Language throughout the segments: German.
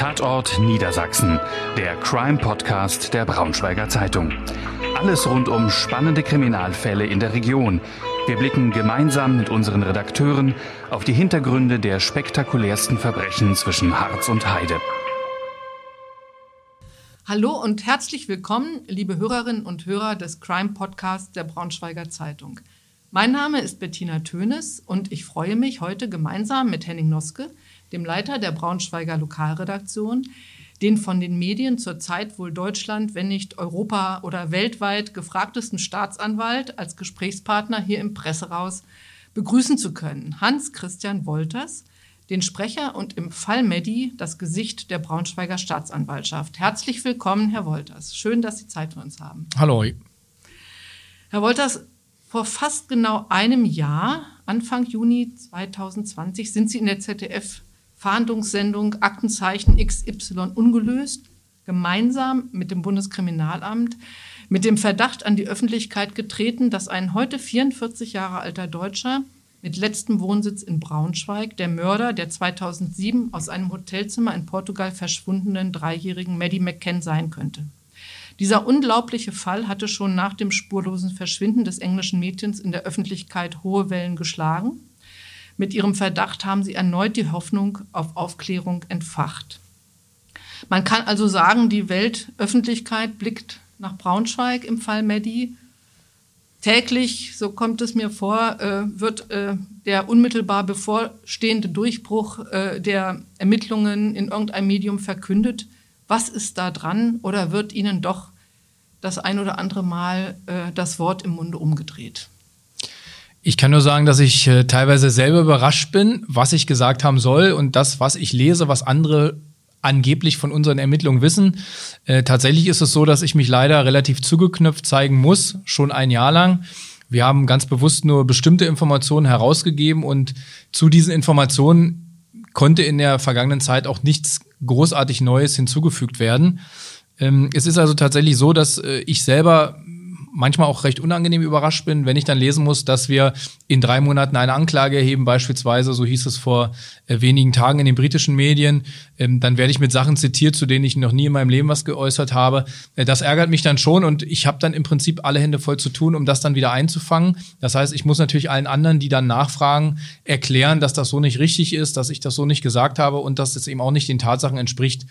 Tatort Niedersachsen, der Crime-Podcast der Braunschweiger Zeitung. Alles rund um spannende Kriminalfälle in der Region. Wir blicken gemeinsam mit unseren Redakteuren auf die Hintergründe der spektakulärsten Verbrechen zwischen Harz und Heide. Hallo und herzlich willkommen, liebe Hörerinnen und Hörer des Crime Podcasts der Braunschweiger Zeitung. Mein Name ist Bettina Tönes und ich freue mich heute gemeinsam mit Henning Noske dem Leiter der Braunschweiger Lokalredaktion, den von den Medien zurzeit wohl Deutschland, wenn nicht Europa oder weltweit gefragtesten Staatsanwalt als Gesprächspartner hier im Presseraus begrüßen zu können. Hans-Christian Wolters, den Sprecher und im Fall Medi das Gesicht der Braunschweiger Staatsanwaltschaft. Herzlich willkommen, Herr Wolters. Schön, dass Sie Zeit für uns haben. Hallo. Herr Wolters, vor fast genau einem Jahr, Anfang Juni 2020, sind Sie in der ZDF Fahndungssendung Aktenzeichen XY ungelöst, gemeinsam mit dem Bundeskriminalamt mit dem Verdacht an die Öffentlichkeit getreten, dass ein heute 44 Jahre alter Deutscher mit letztem Wohnsitz in Braunschweig der Mörder der 2007 aus einem Hotelzimmer in Portugal verschwundenen dreijährigen Maddie McCann sein könnte. Dieser unglaubliche Fall hatte schon nach dem spurlosen Verschwinden des englischen Mädchens in der Öffentlichkeit hohe Wellen geschlagen. Mit ihrem Verdacht haben sie erneut die Hoffnung auf Aufklärung entfacht. Man kann also sagen, die Weltöffentlichkeit blickt nach Braunschweig im Fall Medi. Täglich, so kommt es mir vor, äh, wird äh, der unmittelbar bevorstehende Durchbruch äh, der Ermittlungen in irgendeinem Medium verkündet. Was ist da dran oder wird Ihnen doch das ein oder andere Mal das Wort im Munde umgedreht? Ich kann nur sagen, dass ich äh, teilweise selber überrascht bin, was ich gesagt haben soll und das, was ich lese, was andere angeblich von unseren Ermittlungen wissen. Äh, tatsächlich ist es so, dass ich mich leider relativ zugeknöpft zeigen muss, schon ein Jahr lang. Wir haben ganz bewusst nur bestimmte Informationen herausgegeben und zu diesen Informationen konnte in der vergangenen Zeit auch nichts großartig Neues hinzugefügt werden. Ähm, es ist also tatsächlich so, dass äh, ich selber manchmal auch recht unangenehm überrascht bin, wenn ich dann lesen muss, dass wir in drei Monaten eine Anklage erheben, beispielsweise, so hieß es vor äh, wenigen Tagen in den britischen Medien, ähm, dann werde ich mit Sachen zitiert, zu denen ich noch nie in meinem Leben was geäußert habe. Äh, das ärgert mich dann schon und ich habe dann im Prinzip alle Hände voll zu tun, um das dann wieder einzufangen. Das heißt, ich muss natürlich allen anderen, die dann nachfragen, erklären, dass das so nicht richtig ist, dass ich das so nicht gesagt habe und dass es eben auch nicht den Tatsachen entspricht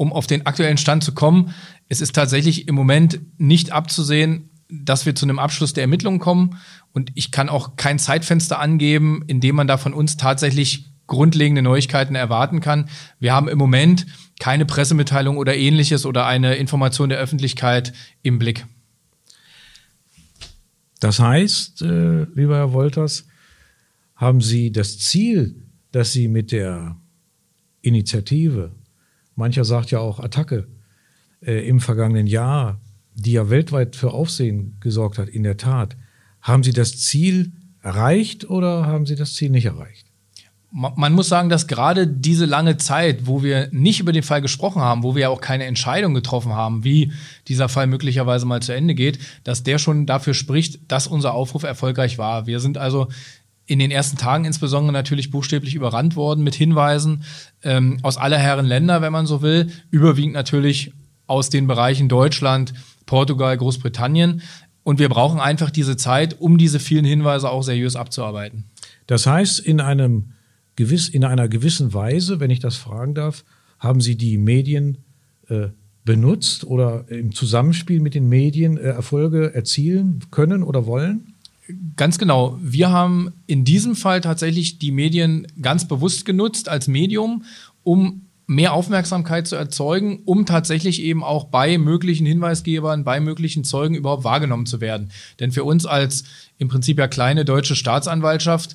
um auf den aktuellen Stand zu kommen, es ist tatsächlich im Moment nicht abzusehen, dass wir zu einem Abschluss der Ermittlungen kommen. Und ich kann auch kein Zeitfenster angeben, in dem man da von uns tatsächlich grundlegende Neuigkeiten erwarten kann. Wir haben im Moment keine Pressemitteilung oder ähnliches oder eine Information der Öffentlichkeit im Blick. Das heißt, äh, lieber Herr Wolters, haben Sie das Ziel, dass Sie mit der Initiative mancher sagt ja auch Attacke, äh, im vergangenen Jahr, die ja weltweit für Aufsehen gesorgt hat, in der Tat, haben Sie das Ziel erreicht oder haben Sie das Ziel nicht erreicht? Man muss sagen, dass gerade diese lange Zeit, wo wir nicht über den Fall gesprochen haben, wo wir ja auch keine Entscheidung getroffen haben, wie dieser Fall möglicherweise mal zu Ende geht, dass der schon dafür spricht, dass unser Aufruf erfolgreich war. Wir sind also in den ersten Tagen insbesondere natürlich buchstäblich überrannt worden mit Hinweisen ähm, aus aller Herren Länder, wenn man so will, überwiegend natürlich aus den Bereichen Deutschland, Portugal, Großbritannien. Und wir brauchen einfach diese Zeit, um diese vielen Hinweise auch seriös abzuarbeiten. Das heißt, in einem gewiss, in einer gewissen Weise, wenn ich das fragen darf, haben Sie die Medien äh, benutzt oder im Zusammenspiel mit den Medien äh, Erfolge erzielen können oder wollen? Ganz genau. Wir haben in diesem Fall tatsächlich die Medien ganz bewusst genutzt als Medium, um mehr Aufmerksamkeit zu erzeugen, um tatsächlich eben auch bei möglichen Hinweisgebern, bei möglichen Zeugen überhaupt wahrgenommen zu werden. Denn für uns als im Prinzip ja kleine deutsche Staatsanwaltschaft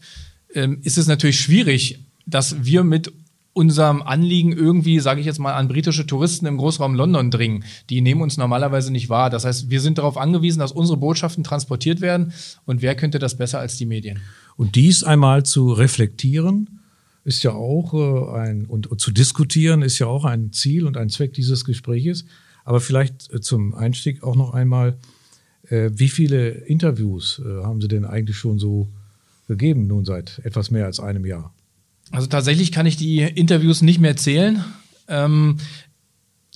ähm, ist es natürlich schwierig, dass wir mit unserem Anliegen irgendwie, sage ich jetzt mal, an britische Touristen im Großraum London dringen. Die nehmen uns normalerweise nicht wahr. Das heißt, wir sind darauf angewiesen, dass unsere Botschaften transportiert werden. Und wer könnte das besser als die Medien? Und dies einmal zu reflektieren, ist ja auch äh, ein, und, und, zu diskutieren ist ja auch ein Ziel und ein Zweck dieses Gespräches. Aber vielleicht äh, zum Einstieg auch noch einmal, äh, wie viele Interviews haben Sie denn eigentlich schon so gegeben, nun seit etwas mehr als einem Jahr? Also tatsächlich kann ich die Interviews nicht mehr zählen. Ähm,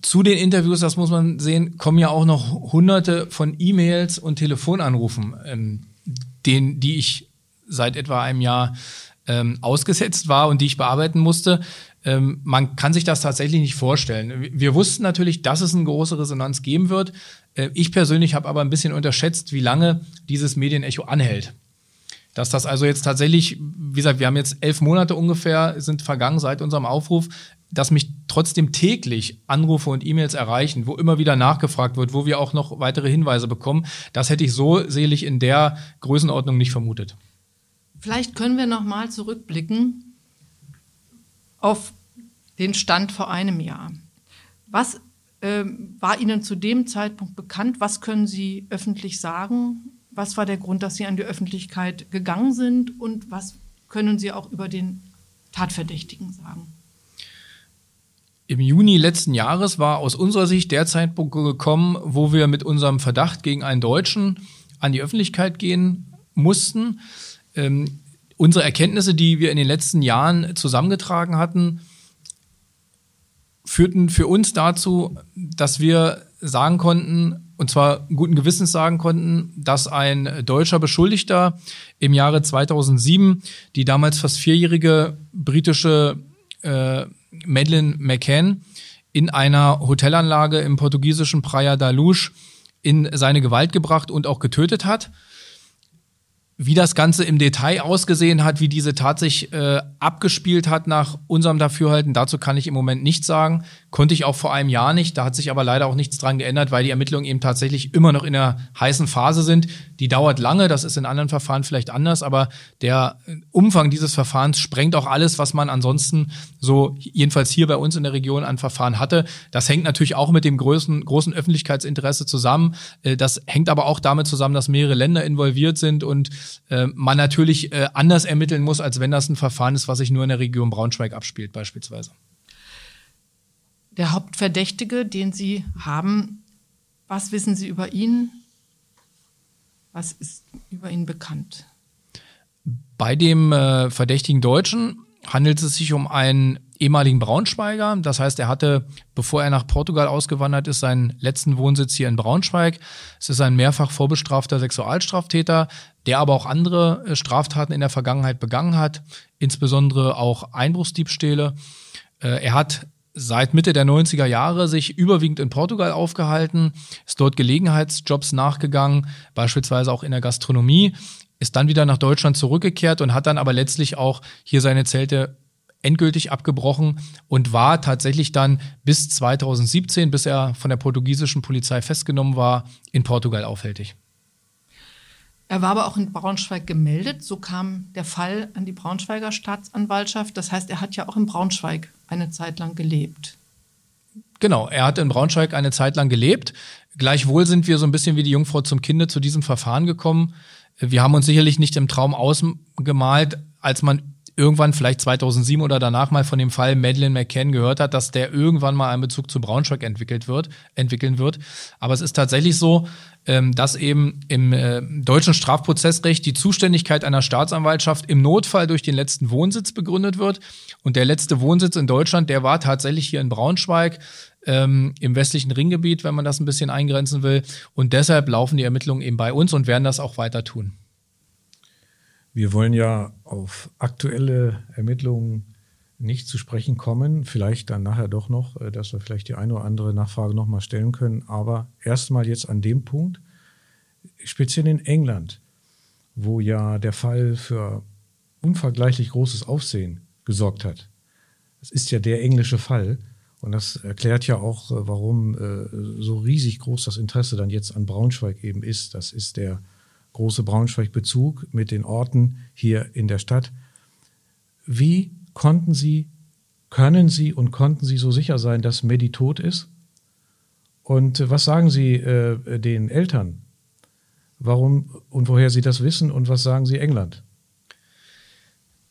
zu den Interviews, das muss man sehen, kommen ja auch noch hunderte von E-Mails und Telefonanrufen, ähm, den, die ich seit etwa einem Jahr ähm, ausgesetzt war und die ich bearbeiten musste. Ähm, man kann sich das tatsächlich nicht vorstellen. Wir wussten natürlich, dass es eine große Resonanz geben wird. Äh, ich persönlich habe aber ein bisschen unterschätzt, wie lange dieses Medienecho anhält. Dass das also jetzt tatsächlich, wie gesagt, wir haben jetzt elf Monate ungefähr, sind vergangen seit unserem Aufruf, dass mich trotzdem täglich Anrufe und E-Mails erreichen, wo immer wieder nachgefragt wird, wo wir auch noch weitere Hinweise bekommen. Das hätte ich so selig in der Größenordnung nicht vermutet. Vielleicht können wir noch mal zurückblicken auf den Stand vor einem Jahr. Was äh, war Ihnen zu dem Zeitpunkt bekannt? Was können Sie öffentlich sagen? Was war der Grund, dass Sie an die Öffentlichkeit gegangen sind? Und was können Sie auch über den Tatverdächtigen sagen? Im Juni letzten Jahres war aus unserer Sicht der Zeitpunkt gekommen, wo wir mit unserem Verdacht gegen einen Deutschen an die Öffentlichkeit gehen mussten. Ähm, unsere Erkenntnisse, die wir in den letzten Jahren zusammengetragen hatten, führten für uns dazu, dass wir sagen konnten, und zwar guten Gewissens sagen konnten, dass ein deutscher Beschuldigter im Jahre 2007 die damals fast vierjährige britische äh, Madeleine McCann in einer Hotelanlage im portugiesischen Praia da Luz in seine Gewalt gebracht und auch getötet hat. Wie das Ganze im Detail ausgesehen hat, wie diese Tat sich äh, abgespielt hat nach unserem Dafürhalten, dazu kann ich im Moment nichts sagen. Konnte ich auch vor einem Jahr nicht. Da hat sich aber leider auch nichts dran geändert, weil die Ermittlungen eben tatsächlich immer noch in der heißen Phase sind. Die dauert lange, das ist in anderen Verfahren vielleicht anders, aber der Umfang dieses Verfahrens sprengt auch alles, was man ansonsten so jedenfalls hier bei uns in der Region an Verfahren hatte. Das hängt natürlich auch mit dem großen, großen Öffentlichkeitsinteresse zusammen. Äh, das hängt aber auch damit zusammen, dass mehrere Länder involviert sind und äh, man natürlich äh, anders ermitteln muss, als wenn das ein Verfahren ist, was sich nur in der Region Braunschweig abspielt beispielsweise. Der Hauptverdächtige, den Sie haben, was wissen Sie über ihn? Was ist über ihn bekannt? Bei dem äh, verdächtigen Deutschen handelt es sich um einen ehemaligen Braunschweiger. Das heißt, er hatte, bevor er nach Portugal ausgewandert ist, seinen letzten Wohnsitz hier in Braunschweig. Es ist ein mehrfach vorbestrafter Sexualstraftäter, der aber auch andere äh, Straftaten in der Vergangenheit begangen hat, insbesondere auch Einbruchsdiebstähle. Äh, er hat seit Mitte der 90er Jahre sich überwiegend in Portugal aufgehalten, ist dort Gelegenheitsjobs nachgegangen, beispielsweise auch in der Gastronomie, ist dann wieder nach Deutschland zurückgekehrt und hat dann aber letztlich auch hier seine Zelte endgültig abgebrochen und war tatsächlich dann bis 2017, bis er von der portugiesischen Polizei festgenommen war, in Portugal aufhältig. Er war aber auch in Braunschweig gemeldet. So kam der Fall an die Braunschweiger Staatsanwaltschaft. Das heißt, er hat ja auch in Braunschweig eine Zeit lang gelebt. Genau, er hat in Braunschweig eine Zeit lang gelebt. Gleichwohl sind wir so ein bisschen wie die Jungfrau zum Kinde zu diesem Verfahren gekommen. Wir haben uns sicherlich nicht im Traum ausgemalt, als man irgendwann vielleicht 2007 oder danach mal von dem Fall Madeleine McCann gehört hat, dass der irgendwann mal einen Bezug zu Braunschweig entwickelt wird, entwickeln wird. Aber es ist tatsächlich so, ähm, dass eben im äh, deutschen Strafprozessrecht die Zuständigkeit einer Staatsanwaltschaft im Notfall durch den letzten Wohnsitz begründet wird. Und der letzte Wohnsitz in Deutschland, der war tatsächlich hier in Braunschweig. Ähm, im westlichen Ringgebiet, wenn man das ein bisschen eingrenzen will. Und deshalb laufen die Ermittlungen eben bei uns und werden das auch weiter tun. Wir wollen ja auf aktuelle Ermittlungen nicht zu sprechen kommen. Vielleicht dann nachher doch noch, äh, dass wir vielleicht die eine oder andere Nachfrage nochmal stellen können. Aber erstmal jetzt an dem Punkt, speziell in England, wo ja der Fall für unvergleichlich großes Aufsehen gesorgt hat. Das ist ja der englische Fall. Und das erklärt ja auch, äh, warum äh, so riesig groß das Interesse dann jetzt an Braunschweig eben ist. Das ist der große Braunschweig-Bezug mit den Orten hier in der Stadt. Wie konnten Sie, können Sie und konnten Sie so sicher sein, dass Medi tot ist? Und was sagen Sie äh, den Eltern? Warum und woher Sie das wissen und was sagen Sie England?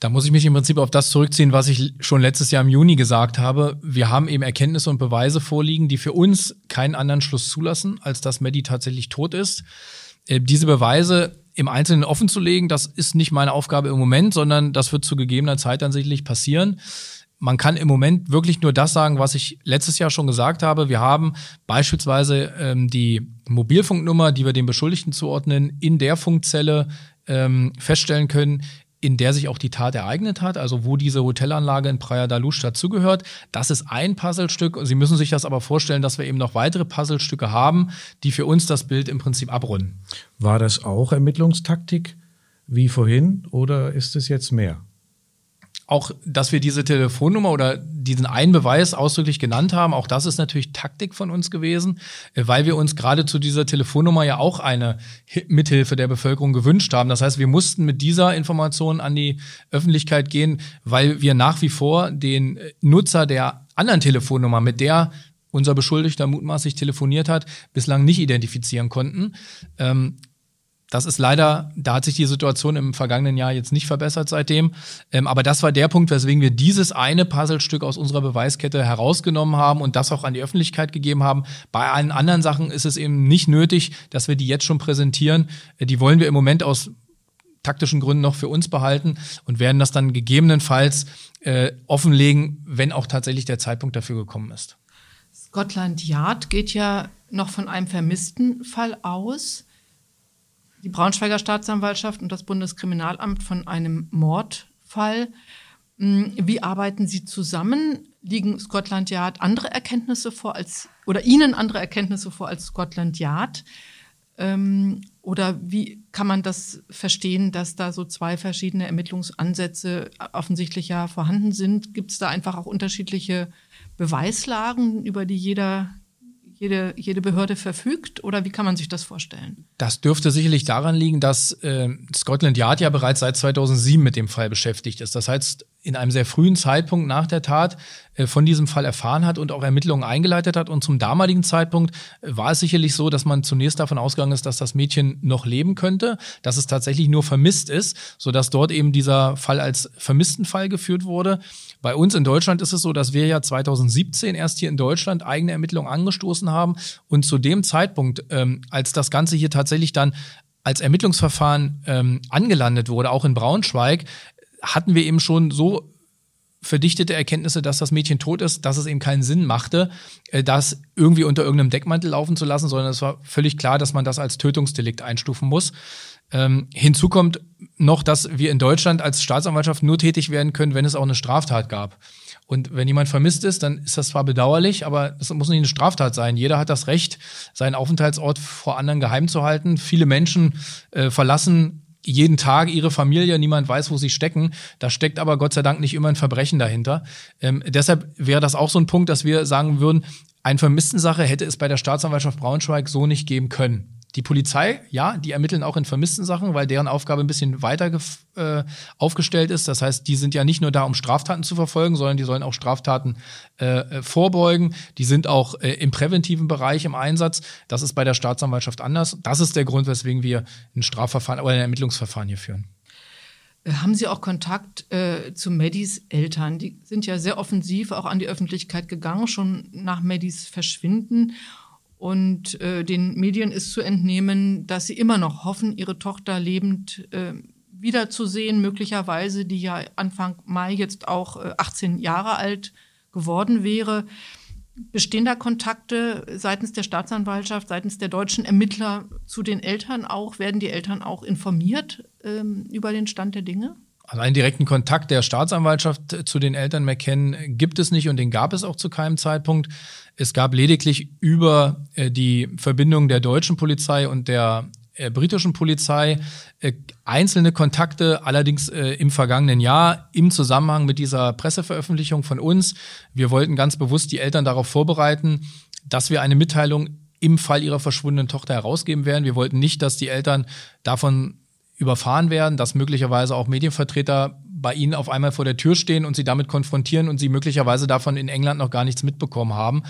Da muss ich mich im Prinzip auf das zurückziehen, was ich schon letztes Jahr im Juni gesagt habe. Wir haben eben Erkenntnisse und Beweise vorliegen, die für uns keinen anderen Schluss zulassen, als dass Maddie tatsächlich tot ist. Äh, diese Beweise im Einzelnen offen zu legen, das ist nicht meine Aufgabe im Moment, sondern das wird zu gegebener Zeit dann sicherlich passieren. man kann im Moment wirklich nur das sagen, was ich letztes Jahr schon gesagt habe. Wir haben beispielsweise ähm, die Mobilfunknummer, die wir dem Beschuldigten zuordnen, in der Funkzelle ähm, feststellen können, in der sich auch die Tat ereignet hat, also wo diese Hotelanlage in Praia da Luz dazugehört. Das ist ein Puzzlestück. Sie müssen sich das aber vorstellen, dass wir eben noch weitere Puzzlestücke haben, die für uns das Bild im Prinzip abrunden. War das auch Ermittlungstaktik wie vorhin oder ist es jetzt mehr? Auch, dass wir diese Telefonnummer oder diesen einen Beweis ausdrücklich genannt haben, auch das ist natürlich Taktik von uns gewesen, äh, weil wir uns gerade zu dieser Telefonnummer ja auch eine Mithilfe der Bevölkerung gewünscht haben. Das heißt, wir mussten mit dieser Information an die Öffentlichkeit gehen, weil wir nach wie vor den äh, Nutzer der anderen Telefonnummer, mit der unser Beschuldigter mutmaßlich telefoniert hat, bislang nicht identifizieren konnten. Ähm, das ist leider, da hat sich die Situation im vergangenen Jahr jetzt nicht verbessert seitdem. Ähm, aber das war der Punkt, weswegen wir dieses eine Puzzlestück aus unserer Beweiskette herausgenommen haben und das auch an die Öffentlichkeit gegeben haben. Bei allen anderen Sachen ist es eben nicht nötig, dass wir die jetzt schon präsentieren. Äh, die wollen wir im Moment aus taktischen Gründen noch für uns behalten und werden das dann gegebenenfalls äh, offenlegen, wenn auch tatsächlich der Zeitpunkt dafür gekommen ist. Scotland Yard geht ja noch von einem vermissten Fall aus die Braunschweiger Staatsanwaltschaft und das Bundeskriminalamt von einem Mordfall. Hm, wie arbeiten Sie zusammen? Liegen Scotland Yard andere Erkenntnisse vor als oder Ihnen andere Erkenntnisse vor als Scotland Yard? Ähm, oder wie kann man das verstehen, dass da so zwei verschiedene Ermittlungsansätze offensichtlich ja vorhanden sind? Gibt es da einfach auch unterschiedliche Beweislagen, über die jeder jede, jede Behörde verfügt oder wie kann man sich das vorstellen? Das dürfte sicherlich daran liegen, dass äh, Scotland Yard ja bereits seit 2007 mit dem Fall beschäftigt ist. Das heißt, in einem sehr frühen Zeitpunkt nach der Tat äh, von diesem Fall erfahren hat und auch Ermittlungen eingeleitet hat. Und zum damaligen Zeitpunkt äh, war es sicherlich so, dass man zunächst davon ausgegangen ist, dass das Mädchen noch leben könnte, dass es tatsächlich nur vermisst ist, sodass dort eben dieser Fall als Vermisstenfall geführt wurde. Bei uns in Deutschland ist es so, dass wir ja 2017 erst hier in Deutschland eigene Ermittlungen angestoßen haben und zu dem Zeitpunkt, ähm, als das Ganze hier tatsächlich dann als Ermittlungsverfahren ähm, angelandet wurde, auch in Braunschweig, hatten wir eben schon so verdichtete Erkenntnisse, dass das Mädchen tot ist, dass es eben keinen Sinn machte, äh, das irgendwie unter irgendeinem Deckmantel laufen zu lassen, sondern es war völlig klar, dass man das als Tötungsdelikt einstufen muss. Ähm, hinzu kommt noch, dass wir in Deutschland als Staatsanwaltschaft nur tätig werden können, wenn es auch eine Straftat gab. Und wenn jemand vermisst ist, dann ist das zwar bedauerlich, aber es muss nicht eine Straftat sein. Jeder hat das Recht, seinen Aufenthaltsort vor anderen geheim zu halten. Viele Menschen äh, verlassen jeden Tag ihre Familie, niemand weiß, wo sie stecken. Da steckt aber Gott sei Dank nicht immer ein Verbrechen dahinter. Ähm, deshalb wäre das auch so ein Punkt, dass wir sagen würden, eine Vermisstensache hätte es bei der Staatsanwaltschaft Braunschweig so nicht geben können. Die Polizei, ja, die ermitteln auch in vermissten Sachen, weil deren Aufgabe ein bisschen weiter äh, aufgestellt ist. Das heißt, die sind ja nicht nur da, um Straftaten zu verfolgen, sondern die sollen auch Straftaten äh, äh, vorbeugen. Die sind auch äh, im präventiven Bereich im Einsatz. Das ist bei der Staatsanwaltschaft anders. Das ist der Grund, weswegen wir ein Strafverfahren oder ein Ermittlungsverfahren hier führen. Äh, haben Sie auch Kontakt äh, zu Maddys Eltern? Die sind ja sehr offensiv auch an die Öffentlichkeit gegangen, schon nach Maddys Verschwinden. Und äh, den Medien ist zu entnehmen, dass sie immer noch hoffen, ihre Tochter lebend äh, wiederzusehen, möglicherweise, die ja Anfang Mai jetzt auch äh, 18 Jahre alt geworden wäre. Bestehen da Kontakte seitens der Staatsanwaltschaft, seitens der deutschen Ermittler zu den Eltern auch? Werden die Eltern auch informiert ähm, über den Stand der Dinge? Einen direkten Kontakt der Staatsanwaltschaft zu den Eltern McKen gibt es nicht und den gab es auch zu keinem Zeitpunkt. Es gab lediglich über äh, die Verbindung der deutschen Polizei und der äh, britischen Polizei äh, einzelne Kontakte, allerdings im vergangenen Jahr im Zusammenhang mit dieser Presseveröffentlichung von uns. Wir wollten ganz bewusst die Eltern darauf vorbereiten, dass wir eine Mitteilung im Fall ihrer verschwundenen Tochter herausgeben werden. Wir wollten nicht, dass die Eltern davon überfahren werden, dass möglicherweise auch Medienvertreter bei ihnen auf einmal vor der Tür stehen und sie damit konfrontieren und sie möglicherweise davon in England noch gar nichts mitbekommen haben.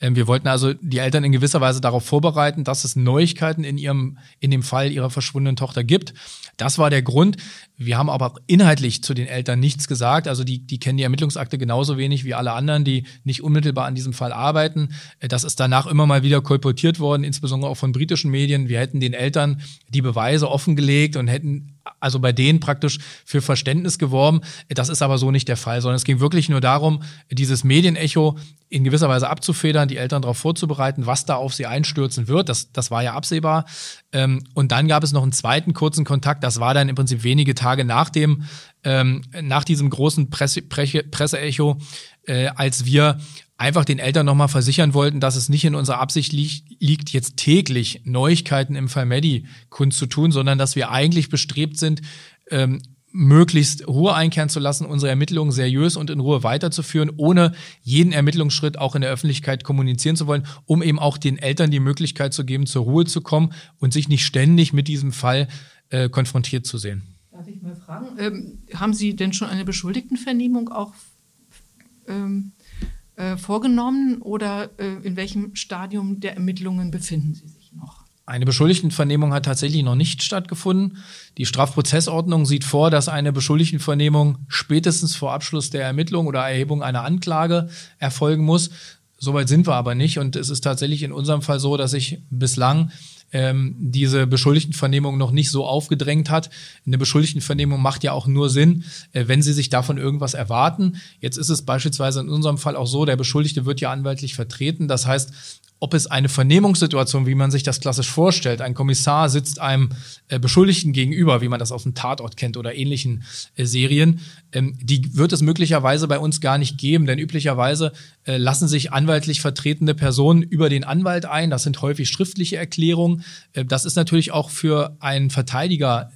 Ähm, wir wollten also die Eltern in gewisser Weise darauf vorbereiten, dass es Neuigkeiten in ihrem, in dem Fall ihrer verschwundenen Tochter gibt. Das war der Grund. Wir haben aber inhaltlich zu den Eltern nichts gesagt. Also die, die kennen die Ermittlungsakte genauso wenig wie alle anderen, die nicht unmittelbar an diesem Fall arbeiten. Äh, das ist danach immer mal wieder kolportiert worden, insbesondere auch von britischen Medien. Wir hätten den Eltern die Beweise offengelegt und hätten also bei denen praktisch für Verständnis geworben beworben. Das ist aber so nicht der Fall, sondern es ging wirklich nur darum, dieses Medienecho in gewisser Weise abzufedern, die Eltern darauf vorzubereiten, was da auf sie einstürzen wird. Das, das war ja absehbar. Ähm, und dann gab es noch einen zweiten kurzen Kontakt. Das war dann im Prinzip wenige Tage nach dem, ähm, nach diesem großen Presse, Presse, Presseecho, äh, als wir einfach den Eltern nochmal versichern wollten, dass es nicht in unserer Absicht li liegt, jetzt täglich Neuigkeiten im Fall Medi kundzutun, sondern dass wir eigentlich bestrebt sind, ähm, möglichst Ruhe einkehren zu lassen, unsere Ermittlungen seriös und in Ruhe weiterzuführen, ohne jeden Ermittlungsschritt auch in der Öffentlichkeit kommunizieren zu wollen, um eben auch den Eltern die Möglichkeit zu geben, zur Ruhe zu kommen und sich nicht ständig mit diesem Fall äh, konfrontiert zu sehen. Darf ich mal fragen, ähm, haben Sie denn schon eine Beschuldigtenvernehmung auch ähm, äh, vorgenommen oder äh, in welchem Stadium der Ermittlungen befinden Sie sich? Eine Beschuldigtenvernehmung hat tatsächlich noch nicht stattgefunden. Die Strafprozessordnung sieht vor, dass eine Beschuldigtenvernehmung spätestens vor Abschluss der Ermittlung oder Erhebung einer Anklage erfolgen muss. Soweit sind wir aber nicht. Und es ist tatsächlich in unserem Fall so, dass ich bislang ähm, diese Beschuldigtenvernehmung noch nicht so aufgedrängt hat. Eine Beschuldigtenvernehmung macht ja auch nur Sinn, äh, wenn sie sich davon irgendwas erwarten. Jetzt ist es beispielsweise in unserem Fall auch so, der Beschuldigte wird ja anwaltlich vertreten. Das heißt, ob es eine Vernehmungssituation, wie man sich das klassisch vorstellt, ein Kommissar sitzt einem äh, Beschuldigten gegenüber, wie man das aus dem Tatort kennt oder ähnlichen äh, Serien, ähm, die wird es möglicherweise bei uns gar nicht geben, denn üblicherweise äh, lassen sich anwaltlich vertretende Personen über den Anwalt ein. Das sind häufig schriftliche Erklärungen. Das ist natürlich auch für einen Verteidiger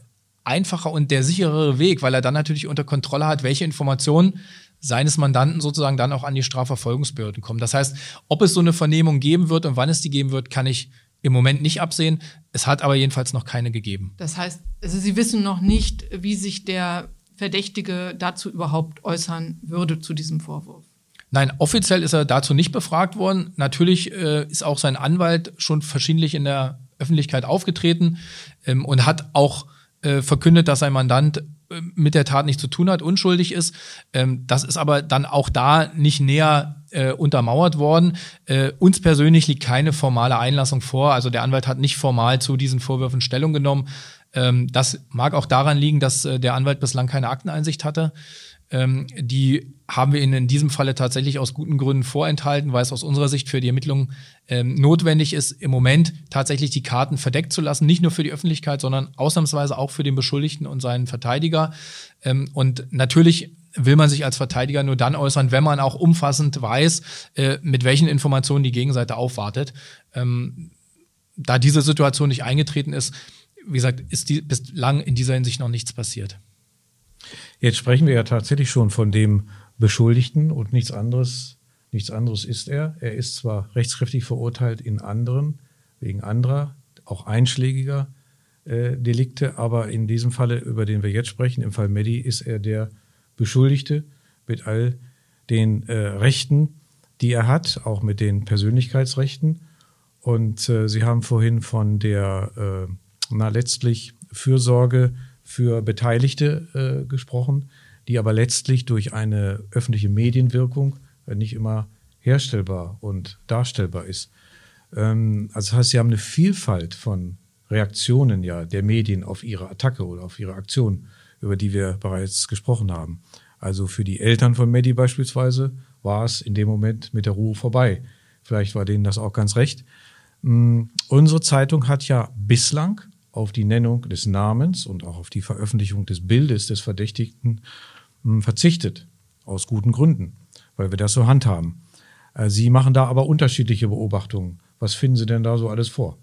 einfacher und der sicherere Weg, weil er dann natürlich unter Kontrolle hat, welche Informationen seines Mandanten sozusagen dann auch an die Strafverfolgungsbehörden kommen. Das heißt, ob es so eine Vernehmung geben wird und wann es die geben wird, kann ich im Moment nicht absehen. Es hat aber jedenfalls noch keine gegeben. Das heißt, also Sie wissen noch nicht, wie sich der Verdächtige dazu überhaupt äußern würde zu diesem Vorwurf. Nein, offiziell ist er dazu nicht befragt worden. Natürlich äh, ist auch sein Anwalt schon verschiedentlich in der Öffentlichkeit aufgetreten ähm, und hat auch äh, verkündet, dass sein Mandant mit der Tat nichts zu tun hat, unschuldig ist. Ähm, das ist aber dann auch da nicht näher äh, untermauert worden. Äh, uns persönlich liegt keine formale Einlassung vor. Also der Anwalt hat nicht formal zu diesen Vorwürfen Stellung genommen. Ähm, das mag auch daran liegen, dass äh, der Anwalt bislang keine Akteneinsicht hatte. Ähm, die haben wir Ihnen in diesem Falle tatsächlich aus guten Gründen vorenthalten, weil es aus unserer Sicht für die Ermittlungen ähm, notwendig ist, im Moment tatsächlich die Karten verdeckt zu lassen, nicht nur für die Öffentlichkeit, sondern ausnahmsweise auch für den Beschuldigten und seinen Verteidiger. Ähm, und natürlich will man sich als Verteidiger nur dann äußern, wenn man auch umfassend weiß, äh, mit welchen Informationen die Gegenseite aufwartet. Ähm, da diese Situation nicht eingetreten ist, wie gesagt, ist die, bislang in dieser Hinsicht noch nichts passiert. Jetzt sprechen wir ja tatsächlich schon von dem Beschuldigten und nichts anderes, nichts anderes ist er. Er ist zwar rechtskräftig verurteilt in anderen, wegen anderer, auch einschlägiger äh, Delikte, aber in diesem Falle, über den wir jetzt sprechen, im Fall Medi, ist er der Beschuldigte mit all den äh, Rechten, die er hat, auch mit den Persönlichkeitsrechten. Und äh, Sie haben vorhin von der, äh, na letztlich Fürsorge für Beteiligte äh, gesprochen, die aber letztlich durch eine öffentliche Medienwirkung äh, nicht immer herstellbar und darstellbar ist. Ähm, also das heißt, Sie haben eine Vielfalt von Reaktionen ja der Medien auf ihre Attacke oder auf ihre Aktion, über die wir bereits gesprochen haben. Also für die Eltern von Medi beispielsweise war es in dem Moment mit der Ruhe vorbei. Vielleicht war denen das auch ganz recht. Ähm, unsere Zeitung hat ja bislang auf die Nennung des Namens und auch auf die Veröffentlichung des Bildes des Verdächtigten hm, verzichtet. Aus guten Gründen, weil wir das so handhaben. Äh, Sie machen da aber unterschiedliche Beobachtungen. Was finden Sie denn da so alles vor?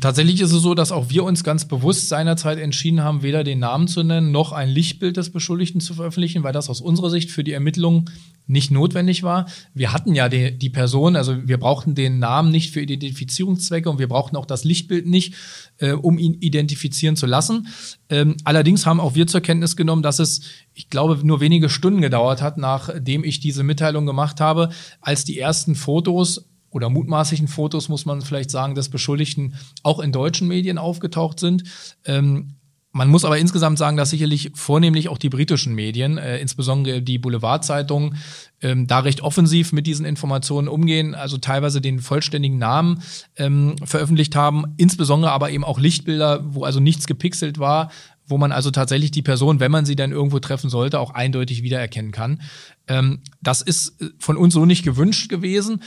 Tatsächlich ist es so, dass auch wir uns ganz bewusst seinerzeit entschieden haben, weder den Namen zu nennen, noch ein Lichtbild des Beschuldigten zu veröffentlichen, weil das aus unserer Sicht für die Ermittlungen nicht notwendig war. Wir hatten ja die, die Person, also wir brauchten den Namen nicht für Identifizierungszwecke und wir brauchten auch das Lichtbild nicht, äh, um ihn identifizieren zu lassen. Ähm, allerdings haben auch wir zur Kenntnis genommen, dass es, ich glaube, nur wenige Stunden gedauert hat, nachdem ich diese Mitteilung gemacht habe, als die ersten Fotos oder mutmaßlichen Fotos, muss man vielleicht sagen, des Beschuldigten auch in deutschen Medien aufgetaucht sind. Ähm, man muss aber insgesamt sagen, dass sicherlich vornehmlich auch die britischen Medien, äh, insbesondere die Boulevardzeitungen, ähm, da recht offensiv mit diesen Informationen umgehen, also teilweise den vollständigen Namen ähm, veröffentlicht haben, insbesondere aber eben auch Lichtbilder, wo also nichts gepixelt war, wo man also tatsächlich die Person, wenn man sie dann irgendwo treffen sollte, auch eindeutig wiedererkennen kann. Ähm, das ist äh, von uns so nicht gewünscht gewesen.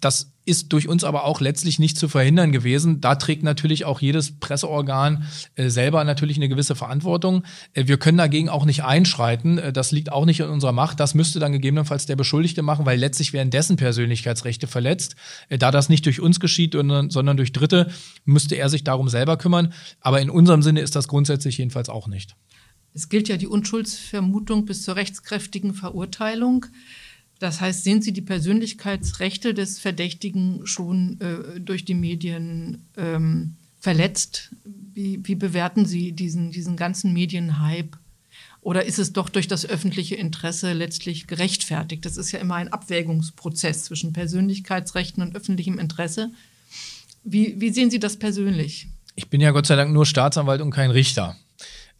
Das ist durch uns aber auch letztlich nicht zu verhindern gewesen. Da trägt natürlich auch jedes Presseorgan äh, selber natürlich eine gewisse Verantwortung. Äh, wir können dagegen auch nicht einschreiten. Äh, das liegt auch nicht in unserer Macht. Das müsste dann gegebenenfalls der Beschuldigte machen, weil letztlich werden dessen Persönlichkeitsrechte verletzt. Äh, da das nicht durch uns geschieht, sondern durch Dritte, müsste er sich darum selber kümmern. Aber in unserem Sinne ist das grundsätzlich jedenfalls auch nicht. Es gilt ja die Unschuldsvermutung bis zur rechtskräftigen Verurteilung. Das heißt, sehen Sie die Persönlichkeitsrechte des Verdächtigen schon äh, durch die Medien ähm, verletzt? Wie, wie, bewerten Sie diesen, diesen ganzen Medienhype? Oder ist es doch durch das öffentliche Interesse letztlich gerechtfertigt? Das ist ja immer ein Abwägungsprozess zwischen Persönlichkeitsrechten und öffentlichem Interesse. Wie, wie sehen Sie das persönlich? Ich bin ja Gott sei Dank nur Staatsanwalt und kein Richter.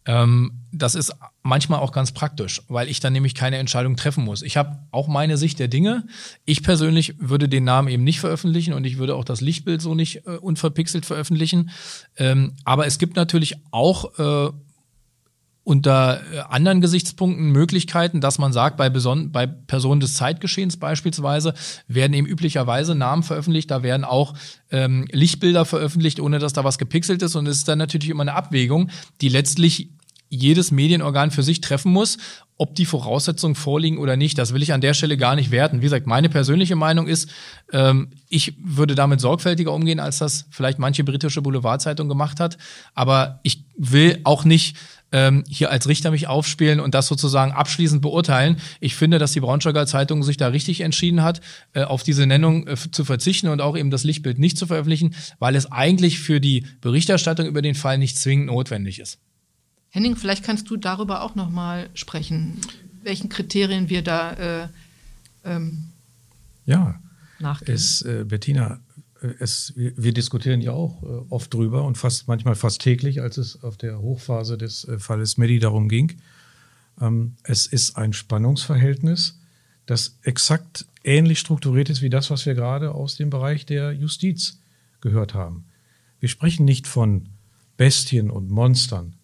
Ähm, das ist manchmal auch ganz praktisch, weil ich dann nämlich keine Entscheidung treffen muss. Ich habe auch meine Sicht der Dinge. Ich persönlich würde den Namen eben nicht veröffentlichen und ich würde auch das Lichtbild so nicht äh, unverpixelt veröffentlichen. Ähm, aber es gibt natürlich auch äh, unter äh, anderen Gesichtspunkten Möglichkeiten, dass man sagt, bei, bei Personen des Zeitgeschehens beispielsweise werden eben üblicherweise Namen veröffentlicht, da werden auch ähm, Lichtbilder veröffentlicht, ohne dass da was gepixelt ist. Und es ist dann natürlich immer eine Abwägung, die letztlich jedes Medienorgan für sich treffen muss, ob die Voraussetzungen vorliegen oder nicht. Das will ich an der Stelle gar nicht werten. Wie gesagt, meine persönliche Meinung ist, ähm, ich würde damit sorgfältiger umgehen, als das vielleicht manche britische Boulevardzeitung gemacht hat. Aber ich will auch nicht ähm, hier als Richter mich aufspielen und das sozusagen abschließend beurteilen. Ich finde, dass die Braunschweiger Zeitung sich da richtig entschieden hat, äh, auf diese Nennung äh, zu verzichten und auch eben das Lichtbild nicht zu veröffentlichen, weil es eigentlich für die Berichterstattung über den Fall nicht zwingend notwendig ist. Henning, vielleicht kannst du darüber auch noch mal sprechen, welchen Kriterien wir da äh, ähm, ja, nachgehen. Es, äh, Bettina, äh, es, wir, wir, diskutieren ja auch äh, oft drüber und fast manchmal fast täglich, als es auf der Hochphase des äh, Falles Medi darum ging. Ähm, es ist ein Spannungsverhältnis, das exakt ähnlich strukturiert ist wie das, was wir gerade aus dem Bereich der Justiz gehört haben. Wir sprechen nicht von Bestien und Monstern,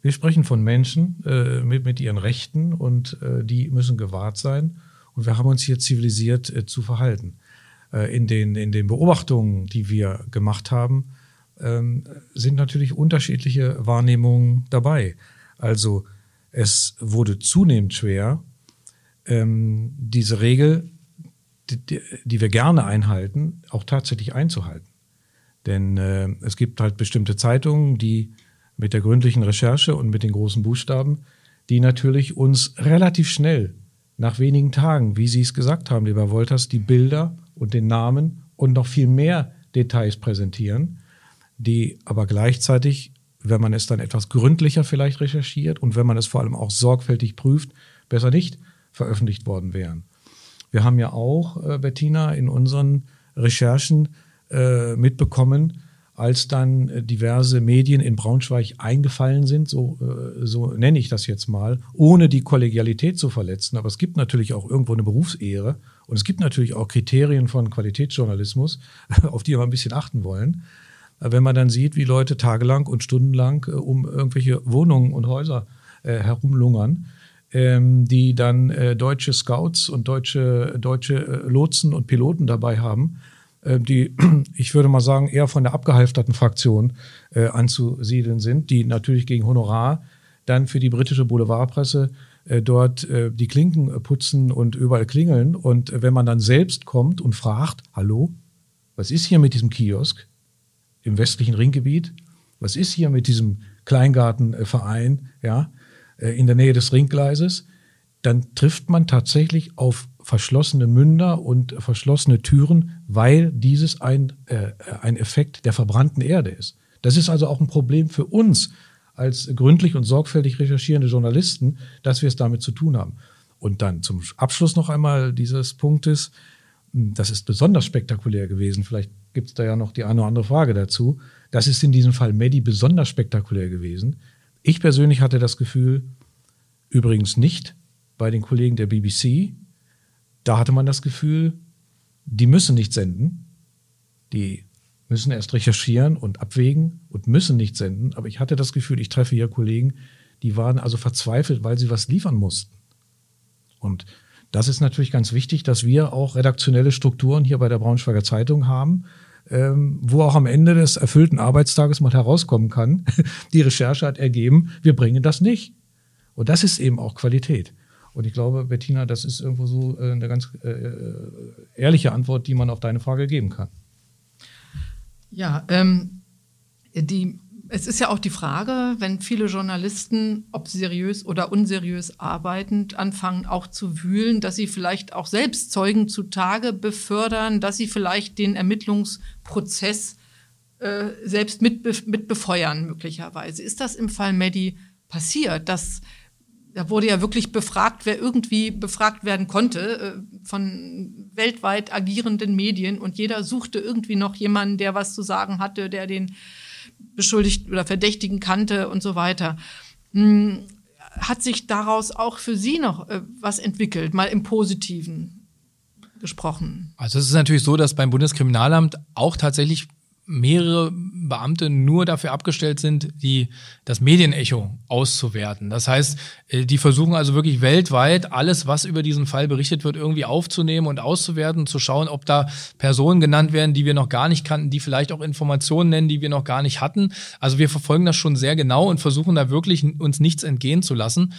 wir sprechen von Menschen äh, mit, mit ihren Rechten und äh, die müssen gewahrt sein. Und wir haben uns hier zivilisiert äh, zu verhalten. Äh, in, den, in den Beobachtungen, die wir gemacht haben, ähm, sind natürlich unterschiedliche Wahrnehmungen dabei. Also es wurde zunehmend schwer, ähm, diese Regel, die, die, wir gerne einhalten, auch tatsächlich einzuhalten. Denn äh, es gibt halt bestimmte Zeitungen, die mit der gründlichen Recherche und mit den großen Buchstaben, die natürlich uns relativ schnell, nach wenigen Tagen, wie Sie es gesagt haben, lieber Wolters, die Bilder und den Namen und noch viel mehr Details präsentieren, die aber gleichzeitig, wenn man es dann etwas gründlicher vielleicht recherchiert und wenn man es vor allem auch sorgfältig prüft, besser nicht veröffentlicht worden wären. Wir haben ja auch, äh, Bettina, in unseren Recherchen äh, mitbekommen, als dann äh, diverse Medien in Braunschweig eingefallen sind, so, äh, so nenne ich das jetzt mal, ohne die Kollegialität zu verletzen. Aber es gibt natürlich auch irgendwo eine Berufsehre und es gibt natürlich auch Kriterien von Qualitätsjournalismus, auf die wir ein bisschen achten wollen. Äh, wenn man dann sieht, wie Leute tagelang und stundenlang um irgendwelche Wohnungen und Häuser herumlungern, ähm, die dann deutsche Scouts und deutsche, deutsche Lotsen und Piloten dabei haben, die, ich würde mal sagen, eher von der abgehalfterten Fraktion äh, anzusiedeln sind, die natürlich gegen Honorar dann für die britische Boulevardpresse äh, dort äh, die Klinken putzen und überall klingeln. Und wenn man dann selbst kommt und fragt, hallo, was ist hier mit diesem Kiosk im westlichen Ringgebiet? Was ist hier mit diesem Kleingartenverein, ja, äh, in der Nähe des Ringgleises? Dann trifft man tatsächlich auf verschlossene Münder und verschlossene Türen, weil dieses ein, äh, ein Effekt der verbrannten Erde ist. Das ist also auch ein Problem für uns als gründlich und sorgfältig recherchierende Journalisten, dass wir es damit zu tun haben. Und dann zum Abschluss noch einmal dieses Punktes, das ist besonders spektakulär gewesen, vielleicht gibt es da ja noch die eine oder andere Frage dazu. Das ist in diesem Fall Medi besonders spektakulär gewesen. Ich persönlich hatte das Gefühl, übrigens nicht bei den Kollegen der BBC, da hatte man das Gefühl, die müssen nicht senden. Die müssen erst recherchieren und abwägen und müssen nicht senden. Aber ich hatte das Gefühl, ich treffe hier Kollegen, die waren also verzweifelt, weil sie was liefern mussten. Und das ist natürlich ganz wichtig, dass wir auch redaktionelle Strukturen hier bei der Braunschweiger Zeitung haben, ähm, wo auch am Ende des erfüllten Arbeitstages mal herauskommen kann, die Recherche hat ergeben, wir bringen das nicht. Und das ist eben auch Qualität. Und ich glaube, Bettina, das ist irgendwo so äh, eine ganz äh, äh, ehrliche Antwort, die man auf deine Frage geben kann. Ja, ähm, die es ist ja auch die Frage, wenn viele Journalisten, ob seriös oder unseriös arbeitend, anfangen auch zu wühlen, dass sie vielleicht auch selbst Zeugen zutage befördern, dass sie vielleicht den Ermittlungsprozess äh, selbst mit, mit befeuern, möglicherweise. Ist das im Fall Medi passiert? Das, da wurde ja wirklich befragt, wer irgendwie befragt werden konnte äh, von weltweit agierenden Medien und jeder suchte irgendwie noch jemanden, der was zu sagen hatte, der den beschuldigt oder Verdächtigen kannte und so weiter. Hm, hat sich daraus auch für Sie noch äh, was entwickelt, mal im Positiven gesprochen? Also es ist natürlich so, dass beim Bundeskriminalamt auch tatsächlich mehrere Beamte nur dafür abgestellt sind, die das Medienecho auszuwerten. Das heißt, äh, die versuchen also wirklich weltweit alles, was über diesen Fall berichtet wird, irgendwie aufzunehmen und auszuwerten, zu schauen, ob da Personen genannt werden, die wir noch gar nicht kannten, die vielleicht auch Informationen nennen, die wir noch gar nicht hatten. Also wir verfolgen das schon sehr genau und versuchen da wirklich uns nichts entgehen zu lassen.